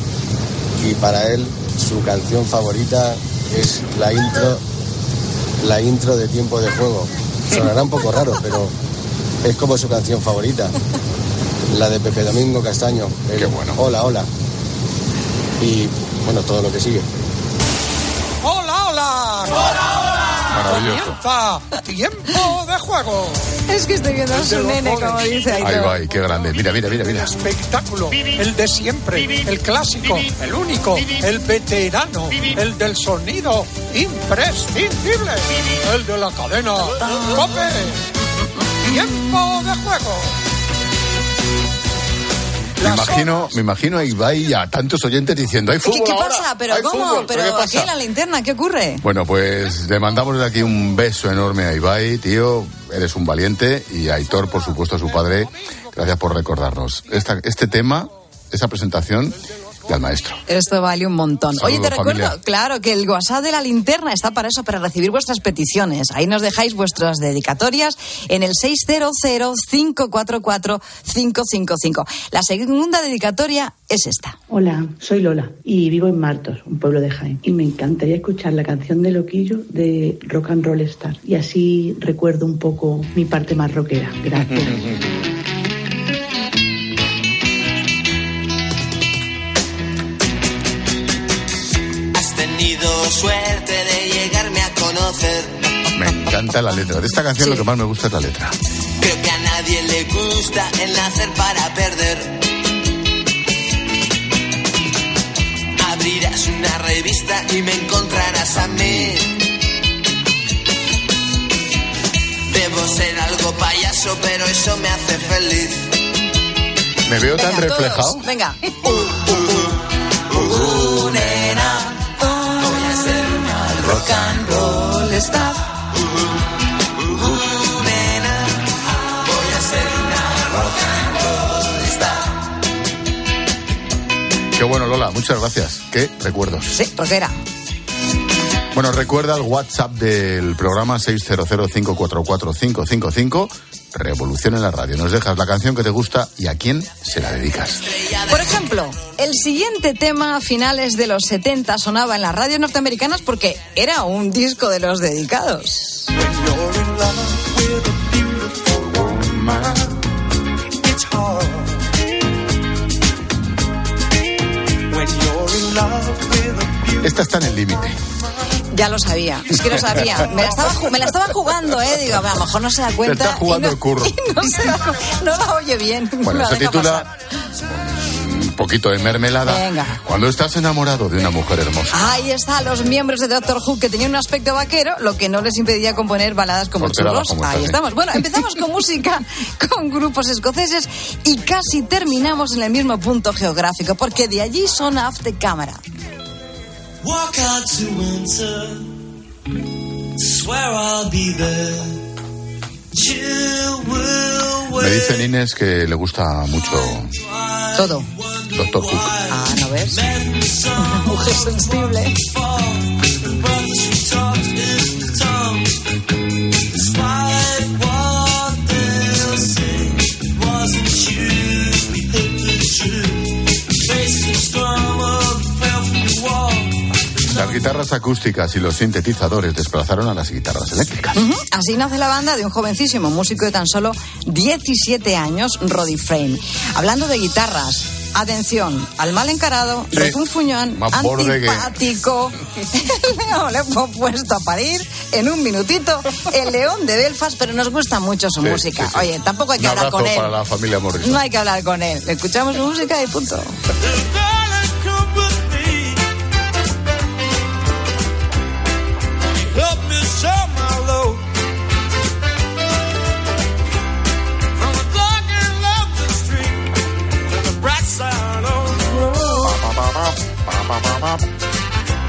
[SPEAKER 45] Y para él, su canción favorita es la intro, la intro de Tiempo de Juego. Sonará un poco raro, pero es como su canción favorita. La de Pepe Domingo Castaño. Qué bueno. Hola, hola. Y bueno, todo lo que sigue.
[SPEAKER 46] ¡Hola, hola! ¡Hola, hola!
[SPEAKER 1] Maravilloso.
[SPEAKER 46] Comienza tiempo de juego.
[SPEAKER 44] Es que estoy viendo a
[SPEAKER 46] El de
[SPEAKER 44] su nene, como dice
[SPEAKER 1] Ahí
[SPEAKER 44] Aitor.
[SPEAKER 1] va, qué grande. Mira, mira, mira, mira.
[SPEAKER 46] Espectáculo. El de siempre. El clásico. El único. El veterano. El del sonido imprescindible. El de la cadena. ¡Cope! Tiempo de juego.
[SPEAKER 1] Me imagino, me imagino a Ibai y a tantos oyentes diciendo, hay
[SPEAKER 44] ¿Qué,
[SPEAKER 1] fútbol
[SPEAKER 44] qué pasa? ¿Pero cómo?
[SPEAKER 1] fútbol,
[SPEAKER 44] ¿Pero
[SPEAKER 1] ¿qué
[SPEAKER 44] aquí en la linterna? ¿Qué ocurre?
[SPEAKER 1] Bueno, pues le mandamos desde aquí un beso enorme a Ibai, tío. Eres un valiente. Y a Aitor, por supuesto, a su padre. Gracias por recordarnos. Esta, este tema, esa presentación del maestro.
[SPEAKER 44] Esto vale un montón. Oye, te recuerdo, claro, que el WhatsApp de la linterna está para eso, para recibir vuestras peticiones. Ahí nos dejáis vuestras dedicatorias en el 600-544-555. La segunda dedicatoria es esta.
[SPEAKER 47] Hola, soy Lola y vivo en Martos, un pueblo de Jaén. Y me encantaría escuchar la canción de Loquillo de Rock and Roll Star. Y así recuerdo un poco mi parte más rockera. Gracias.
[SPEAKER 1] encanta la letra. De esta canción lo que más me gusta es la letra.
[SPEAKER 48] Creo que a nadie le gusta el nacer para perder. Abrirás una revista y me encontrarás a mí. Debo ser algo payaso, pero eso me hace feliz.
[SPEAKER 1] Me veo tan
[SPEAKER 44] Venga, todos.
[SPEAKER 1] reflejado.
[SPEAKER 44] Venga.
[SPEAKER 48] Uh, nena, voy a ser una rock
[SPEAKER 1] Qué bueno, Lola. Muchas gracias. Qué recuerdos.
[SPEAKER 44] Sí, rockera.
[SPEAKER 1] Bueno, recuerda el WhatsApp del programa 600544555. Revolución en la radio. Nos dejas la canción que te gusta y a quién se la dedicas.
[SPEAKER 44] Por ejemplo, el siguiente tema a finales de los 70 sonaba en las radios norteamericanas porque era un disco de los dedicados.
[SPEAKER 1] Esta está en el límite.
[SPEAKER 44] Ya lo sabía, es que lo sabía. Me la estaba, me la estaba jugando, ¿eh? Digo, a lo mejor no se da cuenta.
[SPEAKER 1] Te está jugando
[SPEAKER 44] y no,
[SPEAKER 1] el curro.
[SPEAKER 44] y no, se da no la oye bien.
[SPEAKER 1] Bueno, se titula. Un poquito de mermelada.
[SPEAKER 44] Venga.
[SPEAKER 1] Cuando estás enamorado de una mujer hermosa.
[SPEAKER 44] Ahí está, los miembros de Doctor Who que tenían un aspecto vaquero, lo que no les impedía componer baladas como churros.
[SPEAKER 1] abajo,
[SPEAKER 44] Ahí estamos. Bueno, empezamos con música, con grupos escoceses y casi terminamos en el mismo punto geográfico, porque de allí son After Cámara.
[SPEAKER 43] Walk out to winter. Swear I'll be there. You will
[SPEAKER 1] Me dice Inés que le gusta mucho
[SPEAKER 44] Todo.
[SPEAKER 1] Doctor.
[SPEAKER 44] Ah, ¿no ves? Una mujer sensible.
[SPEAKER 1] Guitarras acústicas y los sintetizadores desplazaron a las guitarras eléctricas.
[SPEAKER 44] Ujú. Así nace la banda de un jovencísimo músico de tan solo 17 años, Roddy Frame. Hablando de guitarras, atención, al mal encarado,
[SPEAKER 1] Sí.
[SPEAKER 44] refunfuñón,
[SPEAKER 1] que-
[SPEAKER 44] antipático. El león le hemos puesto a parir en un minutito el león de Belfast, pero nos gusta mucho su
[SPEAKER 1] Sí,
[SPEAKER 44] música.
[SPEAKER 1] sí, sí.
[SPEAKER 44] Oye, tampoco hay que
[SPEAKER 1] Un
[SPEAKER 44] hablar con él.
[SPEAKER 1] para la familia Morrison.
[SPEAKER 44] No hay que hablar con él. Le escuchamos su música y punto.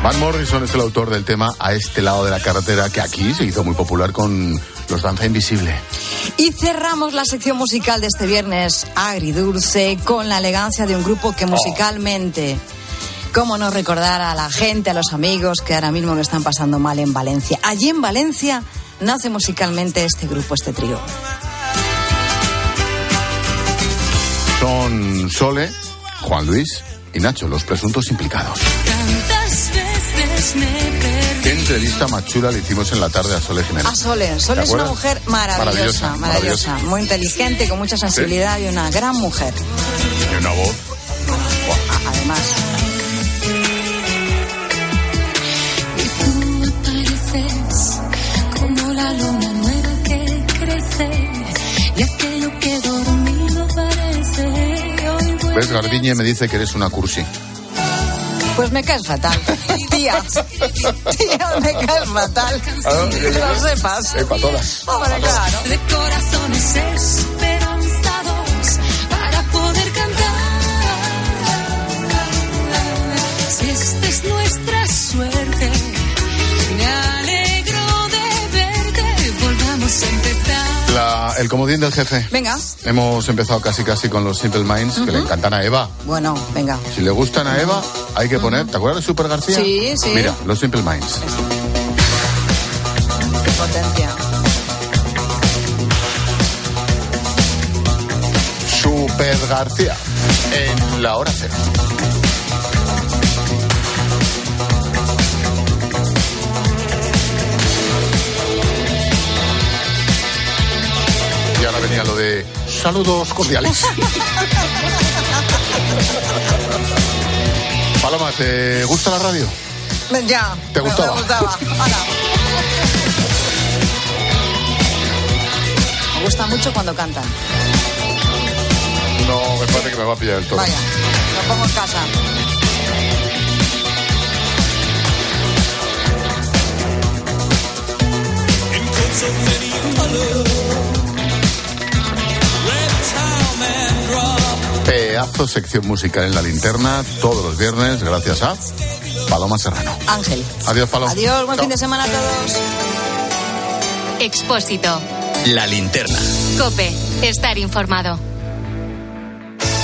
[SPEAKER 1] Van Morrison es el autor del tema A este lado de la carretera, que aquí se hizo muy popular con los Danza Invisible.
[SPEAKER 44] Y cerramos la sección musical de este viernes agridulce con la elegancia de un grupo que musicalmente, cómo no recordar a la gente, a los amigos que ahora mismo lo están pasando mal en Valencia. Allí en Valencia nace musicalmente este grupo, este trío.
[SPEAKER 1] Son Sole, Juan Luis y Nacho, los presuntos implicados. ¿Qué entrevista más chula le hicimos en la tarde a Sole Jiménez?
[SPEAKER 44] A Sole, Sole
[SPEAKER 1] ¿Te
[SPEAKER 44] es una mujer maravillosa,
[SPEAKER 1] Maravillosa,
[SPEAKER 44] maravillosa, muy inteligente, con mucha sensibilidad y una gran mujer.
[SPEAKER 1] Y una voz.
[SPEAKER 44] Además,
[SPEAKER 48] Tú apareces como la luna nueva que crece y
[SPEAKER 1] ¿Ves? Garbiñe me dice que eres una cursi.
[SPEAKER 44] pues me caes fatal. Tía, tía, me caes fatal. Que lo sepas.
[SPEAKER 1] Eh, para todas.
[SPEAKER 44] Hombre, claro.
[SPEAKER 48] de corazones esperanzados para poder cantar. Si esta es nuestra suerte,
[SPEAKER 1] el comodín del jefe.
[SPEAKER 44] Venga,
[SPEAKER 1] Hemos empezado casi casi con los Simple Minds, que le encantan a Eva.
[SPEAKER 44] bueno, venga.
[SPEAKER 1] Si le gustan a Eva, hay que poner. ¿Te acuerdas de Super García?
[SPEAKER 44] Sí, sí.
[SPEAKER 1] Mira, los Simple Minds.
[SPEAKER 44] Qué potencia.
[SPEAKER 1] Super García. En la hora cero. De saludos cordiales. Paloma, ¿te gusta la radio?
[SPEAKER 44] Ya.
[SPEAKER 1] ¿Te
[SPEAKER 44] me-
[SPEAKER 1] gustaba?
[SPEAKER 44] Me gustaba. Me gusta mucho cuando cantan.
[SPEAKER 1] No, me parece que me va a pillar el toro.
[SPEAKER 44] Vaya, lo pongo en casa.
[SPEAKER 48] In coats of many colors,
[SPEAKER 1] Pedazo sección musical en la linterna todos los viernes gracias a Paloma Serrano.
[SPEAKER 44] Ángel.
[SPEAKER 1] Adiós, Paloma.
[SPEAKER 44] Adiós, buen
[SPEAKER 1] Chao.
[SPEAKER 44] fin de semana a todos.
[SPEAKER 3] Expósito.
[SPEAKER 2] La linterna.
[SPEAKER 3] Cope. Estar informado.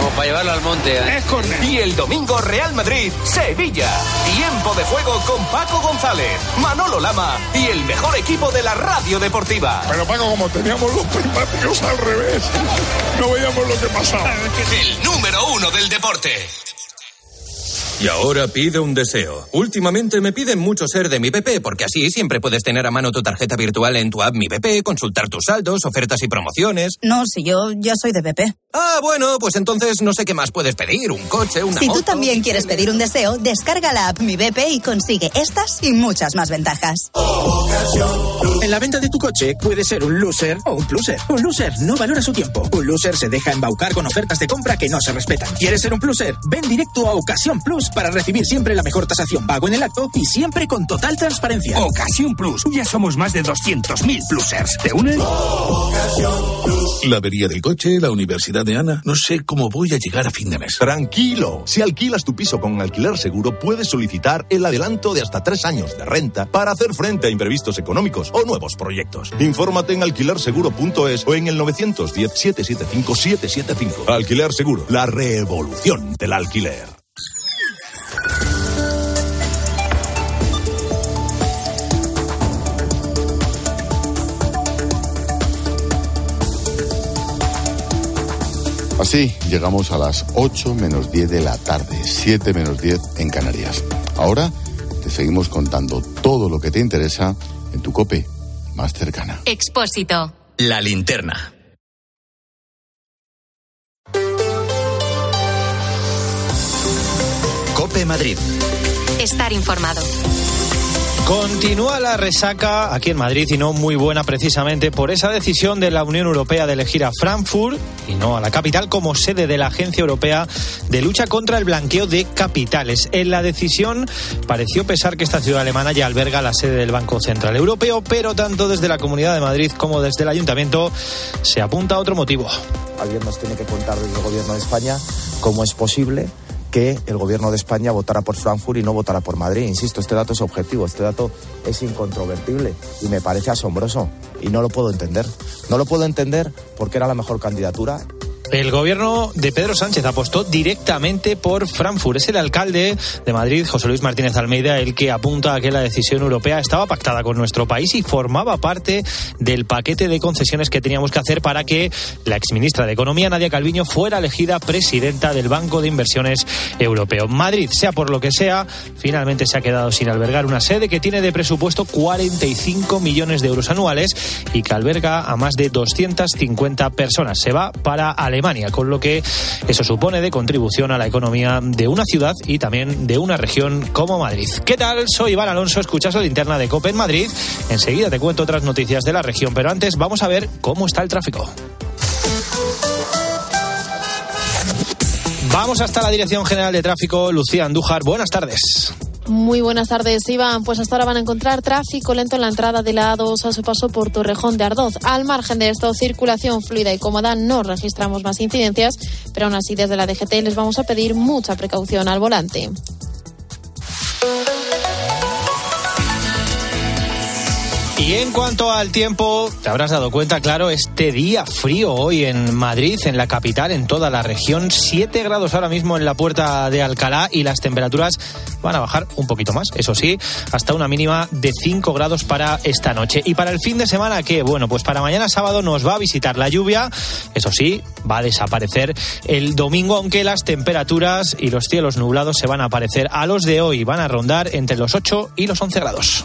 [SPEAKER 49] Como para llevarlo al monte. ¿eh?
[SPEAKER 46] Es corner.
[SPEAKER 50] Y el domingo, Real Madrid, Sevilla. Tiempo de juego con Paco González, Manolo Lama y el mejor equipo de la radio deportiva.
[SPEAKER 46] Pero Paco, como teníamos los prismáticos al revés, no veíamos lo que pasaba.
[SPEAKER 50] El número uno del deporte. Y ahora pide un deseo. Últimamente me piden mucho ser de mi BP, porque así siempre puedes tener a mano tu tarjeta virtual en tu app Mi BP, consultar tus saldos, ofertas y promociones.
[SPEAKER 37] No, si yo ya soy de BP.
[SPEAKER 50] Ah, bueno, pues entonces no sé qué más puedes pedir. Un coche, una
[SPEAKER 37] Si tú también quieres pedir un deseo, descarga la app Mi BP y consigue estas y muchas más ventajas.
[SPEAKER 51] En la venta de tu coche puede ser un loser o un pluser. Un loser no valora su tiempo. Un loser se deja embaucar con ofertas de compra que no se respetan. ¿Quieres ser un pluser? Ven directo a Ocasión Plus para recibir siempre la mejor tasación pago en el acto y siempre con total transparencia.
[SPEAKER 52] Ocasión Plus. Ya somos más de 200.000 plusers. ¿Te unen?
[SPEAKER 53] La avería del coche, la universidad de Ana. No sé cómo voy a llegar a fin de mes.
[SPEAKER 54] Tranquilo, si alquilas tu piso con alquiler seguro, puedes solicitar el adelanto de hasta tres años de renta para hacer frente a imprevistos económicos o nuevos proyectos. Infórmate en alquilerseguro.es o en el 910-775-775. Alquiler Seguro, la revolución del alquiler.
[SPEAKER 1] Así llegamos a las 8 menos 10 de la tarde, 7 menos 10 en Canarias. Ahora te seguimos contando todo lo que te interesa en tu cope más cercana.
[SPEAKER 3] Expósito.
[SPEAKER 2] La linterna. Cope Madrid.
[SPEAKER 3] Estar informado.
[SPEAKER 18] Continúa la resaca aquí en Madrid y no muy buena precisamente por esa decisión de la Unión Europea de elegir a Frankfurt y no a la capital como sede de la Agencia Europea de Lucha contra el Blanqueo de Capitales. En la decisión pareció pesar que esta ciudad alemana ya alberga la sede del Banco Central Europeo, pero tanto desde la Comunidad de Madrid como desde el Ayuntamiento se apunta a otro motivo.
[SPEAKER 38] Alguien nos tiene que contar desde el gobierno de España cómo es posible que el gobierno de España votara por Frankfurt y no votara por Madrid. Insisto, este dato es objetivo, este dato es incontrovertible y me parece asombroso y no lo puedo entender. No lo puedo entender porque era la mejor candidatura
[SPEAKER 18] El gobierno de Pedro Sánchez apostó directamente por Frankfurt. Es el alcalde de Madrid, José Luis Martínez Almeida, el que apunta a que la decisión europea estaba pactada con nuestro país y formaba parte del paquete de concesiones que teníamos que hacer para que la exministra de Economía, Nadia Calviño, fuera elegida presidenta del Banco de Inversiones Europeo. Madrid, sea por lo que sea, finalmente se ha quedado sin albergar una sede que tiene de presupuesto 45 millones de euros anuales y que alberga a más de 250 personas. Se va para Alemania, con lo que eso supone de contribución a la economía de una ciudad y también de una región como Madrid. ¿Qué tal? Soy Iván Alonso, escuchas la linterna de Cope en Madrid. Enseguida te cuento otras noticias de la región, pero antes vamos a ver cómo está el tráfico. Vamos hasta la Dirección General de Tráfico, Lucía Andújar. Buenas tardes.
[SPEAKER 55] Muy buenas tardes, Iván. Pues hasta ahora van a encontrar tráfico lento en la entrada de la A2 a su paso por Torrejón de Ardoz. Al margen de esto, circulación fluida y cómoda, no registramos más incidencias, pero aún así desde la DGT les vamos a pedir mucha precaución al volante.
[SPEAKER 18] Y en cuanto al tiempo, te habrás dado cuenta, claro, este día frío hoy en Madrid, en la capital, en toda la región. 7 grados ahora mismo en la puerta de Alcalá y las temperaturas van a bajar un poquito más, eso sí, hasta una mínima de 5 grados para esta noche. Y para el fin de semana, ¿qué? Bueno, pues para mañana sábado nos va a visitar la lluvia, eso sí, va a desaparecer el domingo, aunque las temperaturas y los cielos nublados se van a parecer a los de hoy, van a rondar entre los 8 y los 11 grados.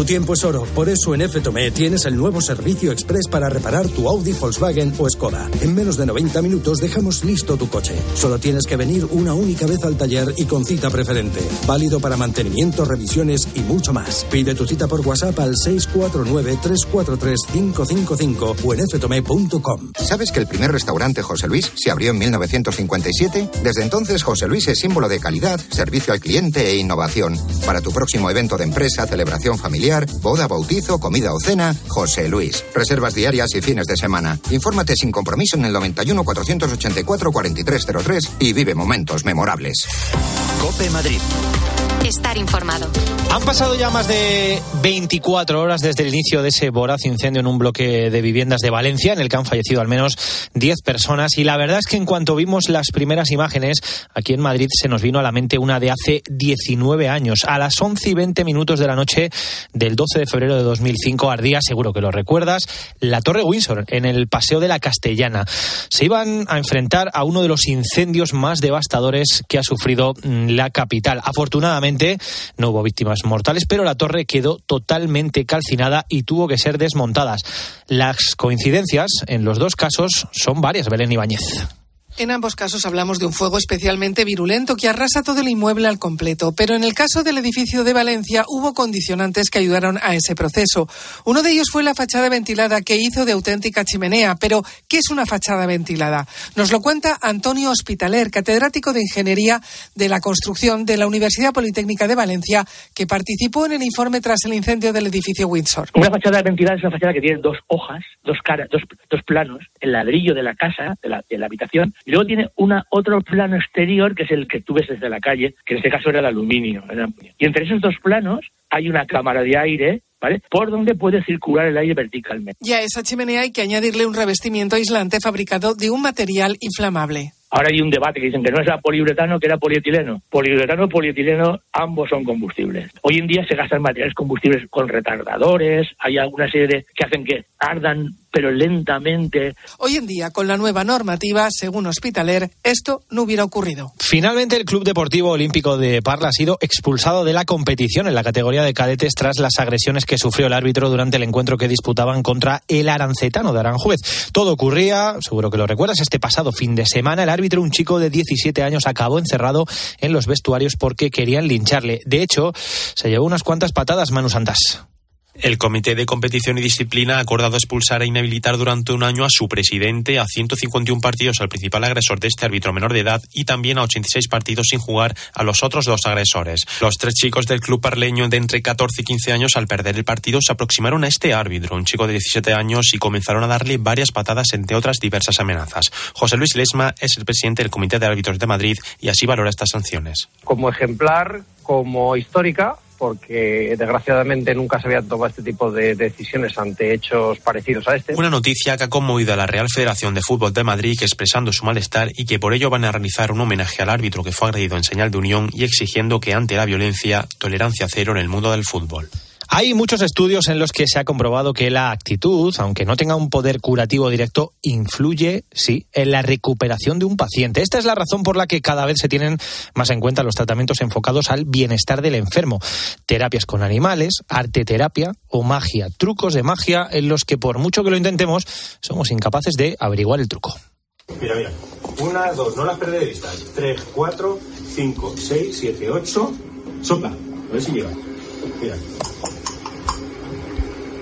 [SPEAKER 56] Tu tiempo es oro, por eso en FTOME tienes el nuevo servicio express para reparar tu Audi, Volkswagen o Skoda. En menos de 90 minutos dejamos listo tu coche. Solo tienes que venir una única vez al taller y con cita preferente. Válido para mantenimiento, revisiones y mucho más. Pide tu cita por WhatsApp al 649-343-555 o en ftome.com.
[SPEAKER 45] ¿Sabes que el primer restaurante José Luis se abrió en 1957? Desde entonces José Luis es símbolo de calidad, servicio al cliente e innovación. Para tu próximo evento de empresa, celebración familiar, boda, bautizo, comida o cena, José Luis. Reservas diarias y fines de semana. Infórmate sin compromiso en el 91 484 4303 y vive momentos memorables.
[SPEAKER 2] Cope Madrid.
[SPEAKER 3] Estar informado.
[SPEAKER 18] Han pasado ya más de 24 horas desde el inicio de ese voraz incendio en un bloque de viviendas de Valencia, en el que han fallecido al menos 10 personas. Y la verdad es que en cuanto vimos las primeras imágenes, aquí en Madrid se nos vino a la mente una de hace 19 años. A las 11 y 20 minutos de la noche del 12 de febrero de 2005 ardía, seguro que lo recuerdas, la Torre Windsor en el Paseo de la Castellana. Se iban a enfrentar a uno de los incendios más devastadores que ha sufrido mm, la capital. Afortunadamente no hubo víctimas mortales, pero la torre quedó totalmente calcinada y tuvo que ser desmontadas. Las coincidencias en los dos casos son varias, Belén Ibáñez.
[SPEAKER 57] En ambos casos hablamos de un fuego especialmente virulento que arrasa todo el inmueble al completo, pero en el caso del edificio de Valencia hubo condicionantes que ayudaron a ese proceso. Uno de ellos fue la fachada ventilada que hizo de auténtica chimenea, pero ¿qué es una fachada ventilada? Nos lo cuenta Antonio Hospitaler, catedrático de Ingeniería de la Construcción de la Universidad Politécnica de Valencia, que participó en el informe tras el incendio del edificio Windsor.
[SPEAKER 55] Una fachada ventilada es una fachada que tiene dos hojas, dos caras, dos, dos planos, el ladrillo de la casa, de la, de la habitación, y luego tiene una, otro plano exterior que es el que tú ves desde la calle, que en este caso era el aluminio. era- Y entre esos dos planos hay una cámara de aire, ¿vale? Por donde puede circular el aire verticalmente.
[SPEAKER 57] Y a esa chimenea hay que añadirle un revestimiento aislante fabricado de un material inflamable.
[SPEAKER 55] Ahora hay un debate que dicen que no era poliuretano, que era polietileno. Poliuretano polietileno, ambos son combustibles. Hoy en día se gastan materiales combustibles con retardadores, hay alguna serie de que hacen que ardan pero lentamente.
[SPEAKER 57] Hoy en día, con la nueva normativa, según Hospitaler, esto no hubiera ocurrido.
[SPEAKER 18] Finalmente, el Club Deportivo Olímpico de Parla ha sido expulsado de la competición en la categoría de cadetes tras las agresiones que sufrió el árbitro durante el encuentro que disputaban contra el Arancetano de Aranjuez. Todo ocurría, seguro que lo recuerdas, este pasado fin de semana. El árbitro, un chico de 17 años, acabó encerrado en los vestuarios porque querían lincharle. De hecho, se llevó unas cuantas patadas Manu Santas.
[SPEAKER 58] El Comité de Competición y Disciplina ha acordado expulsar e inhabilitar durante un año a su presidente, a 151 partidos al principal agresor de este árbitro menor de edad y también a 86 partidos sin jugar a los otros dos agresores. Los tres chicos del club parleño de entre 14 y 15 años al perder el partido se aproximaron a este árbitro, un chico de 17 años, y comenzaron a darle varias patadas entre otras diversas amenazas. José Luis Lesma es el presidente del Comité de Árbitros de Madrid y así valora estas sanciones.
[SPEAKER 56] como ejemplar, como histórica, porque desgraciadamente nunca se habían tomado este tipo de decisiones ante hechos parecidos a este.
[SPEAKER 58] Una noticia que ha conmovido a la Real Federación de Fútbol de Madrid expresando su malestar y que por ello van a realizar un homenaje al árbitro que fue agredido en señal de unión y exigiendo que ante la violencia, tolerancia cero en el mundo del fútbol.
[SPEAKER 18] Hay muchos estudios en los que se ha comprobado que la actitud, aunque no tenga un poder curativo directo, influye, sí, en la recuperación de un paciente. Esta es la razón por la que cada vez se tienen más en cuenta los tratamientos enfocados al bienestar del enfermo. Terapias con animales, arte terapia o magia, trucos de magia en los que por mucho que lo intentemos, somos incapaces de averiguar el truco.
[SPEAKER 59] Mira, mira. Una, dos, no las perder de vista. Tres, cuatro, cinco, seis, siete, ocho. Sopla. A ver si llega. Mira.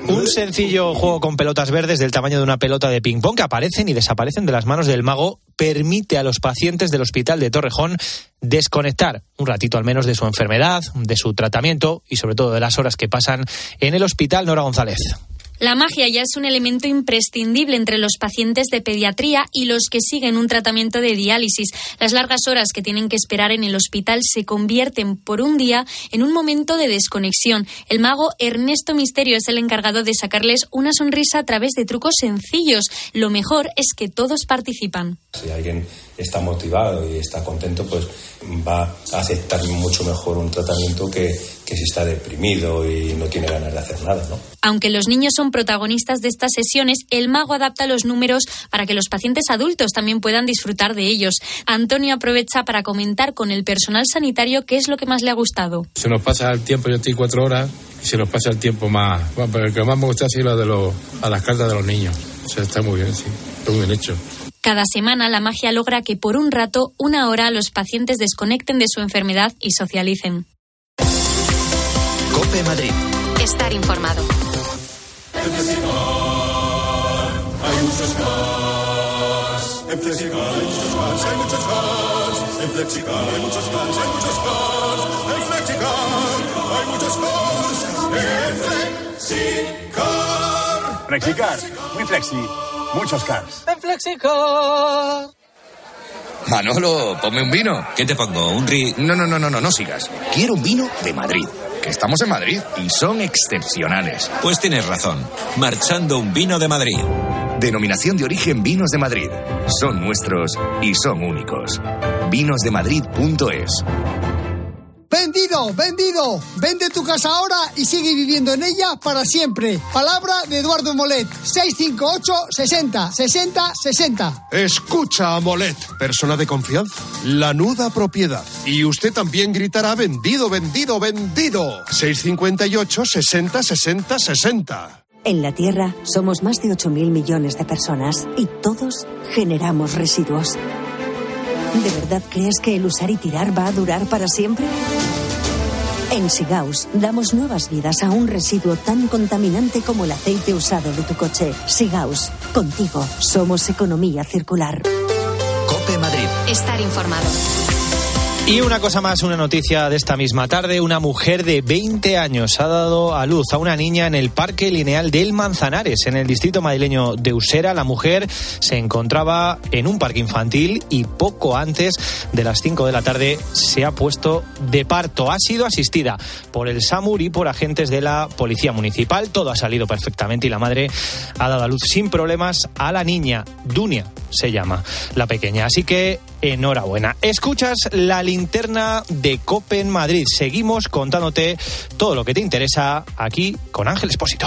[SPEAKER 18] Un sencillo juego con pelotas verdes del tamaño de una pelota de ping-pong que aparecen y desaparecen de las manos del mago permite a los pacientes del hospital de Torrejón desconectar un ratito al menos de su enfermedad, de su tratamiento y sobre todo de las horas que pasan en el hospital Nora González.
[SPEAKER 60] La magia ya es un elemento imprescindible entre los pacientes de pediatría y los que siguen un tratamiento de diálisis. Las largas horas que tienen que esperar en el hospital se convierten por un día en un momento de desconexión. El mago Ernesto Misterio es el encargado de sacarles una sonrisa a través de trucos sencillos. Lo mejor es que todos participan.
[SPEAKER 61] Si alguien está motivado y está contento, pues va a aceptar mucho mejor un tratamiento que, que si está deprimido y no tiene ganas de hacer nada, ¿no?
[SPEAKER 60] Aunque los niños son protagonistas de estas sesiones, el mago adapta los números para que los pacientes adultos también puedan disfrutar de ellos. Antonio aprovecha para comentar con el personal sanitario qué es lo que más le ha gustado.
[SPEAKER 62] Se nos pasa el tiempo, yo estoy cuatro horas y se nos pasa el tiempo más. Bueno, pero el que más me gusta ha sido lo de los, a las cartas de los niños. O sea, está muy bien, sí. Está muy bien hecho.
[SPEAKER 60] Cada semana la magia logra que por un rato, una hora, los pacientes desconecten de su enfermedad y socialicen.
[SPEAKER 2] Cope Madrid.
[SPEAKER 3] Estar informado.
[SPEAKER 43] En Flexicar hay muchos cars. En Flexicar hay muchos cars, hay muchos cars. En Flexicar hay muchos cars, hay muchos cars. En Flexicar hay muchos cars. En Flexicar.
[SPEAKER 63] Flexicar, muy flexi, muchos cars.
[SPEAKER 46] En Flexicar.
[SPEAKER 38] Manolo, ponme un vino.
[SPEAKER 64] ¿Qué te pongo? ¿Un ri...?
[SPEAKER 38] No, no, no, no, no, no sigas. Quiero un vino de Madrid. Que estamos en Madrid y son excepcionales.
[SPEAKER 64] Pues tienes razón. Marchando un vino de Madrid.
[SPEAKER 38] Denominación de origen Vinos de Madrid. Son nuestros y son únicos. Vinosdemadrid.es.
[SPEAKER 65] Vendido, vendido. Vende tu casa ahora y sigue viviendo en ella para siempre. Palabra de Eduardo Molet. 658 60 60 60.
[SPEAKER 66] Escucha a Molet, persona de confianza. La nuda propiedad. Y usted también gritará vendido, vendido, vendido. 658 60 60 60.
[SPEAKER 67] En la Tierra somos más de 8.000 millones de personas y todos generamos residuos. ¿De verdad crees que el usar y tirar va a durar para siempre? En Sigaus damos nuevas vidas a un residuo tan contaminante como el aceite usado de tu coche. Sigaus, contigo somos economía circular.
[SPEAKER 2] Cope Madrid.
[SPEAKER 3] Estar informado.
[SPEAKER 18] Y una cosa más, una noticia de esta misma tarde. Una mujer de 20 años ha dado a luz a una niña en el Parque Lineal del Manzanares, en el distrito madrileño de Usera. La mujer se encontraba en un parque infantil y poco antes de las 5 de la tarde se ha puesto de parto. Ha sido asistida por el SAMUR y por agentes de la Policía Municipal. Todo ha salido perfectamente y la madre ha dado a luz sin problemas a la niña. Dunia se llama la pequeña. Así que enhorabuena. Escuchas la linterna de Copen Madrid. Seguimos contándote todo lo que te interesa aquí con Ángel Espósito.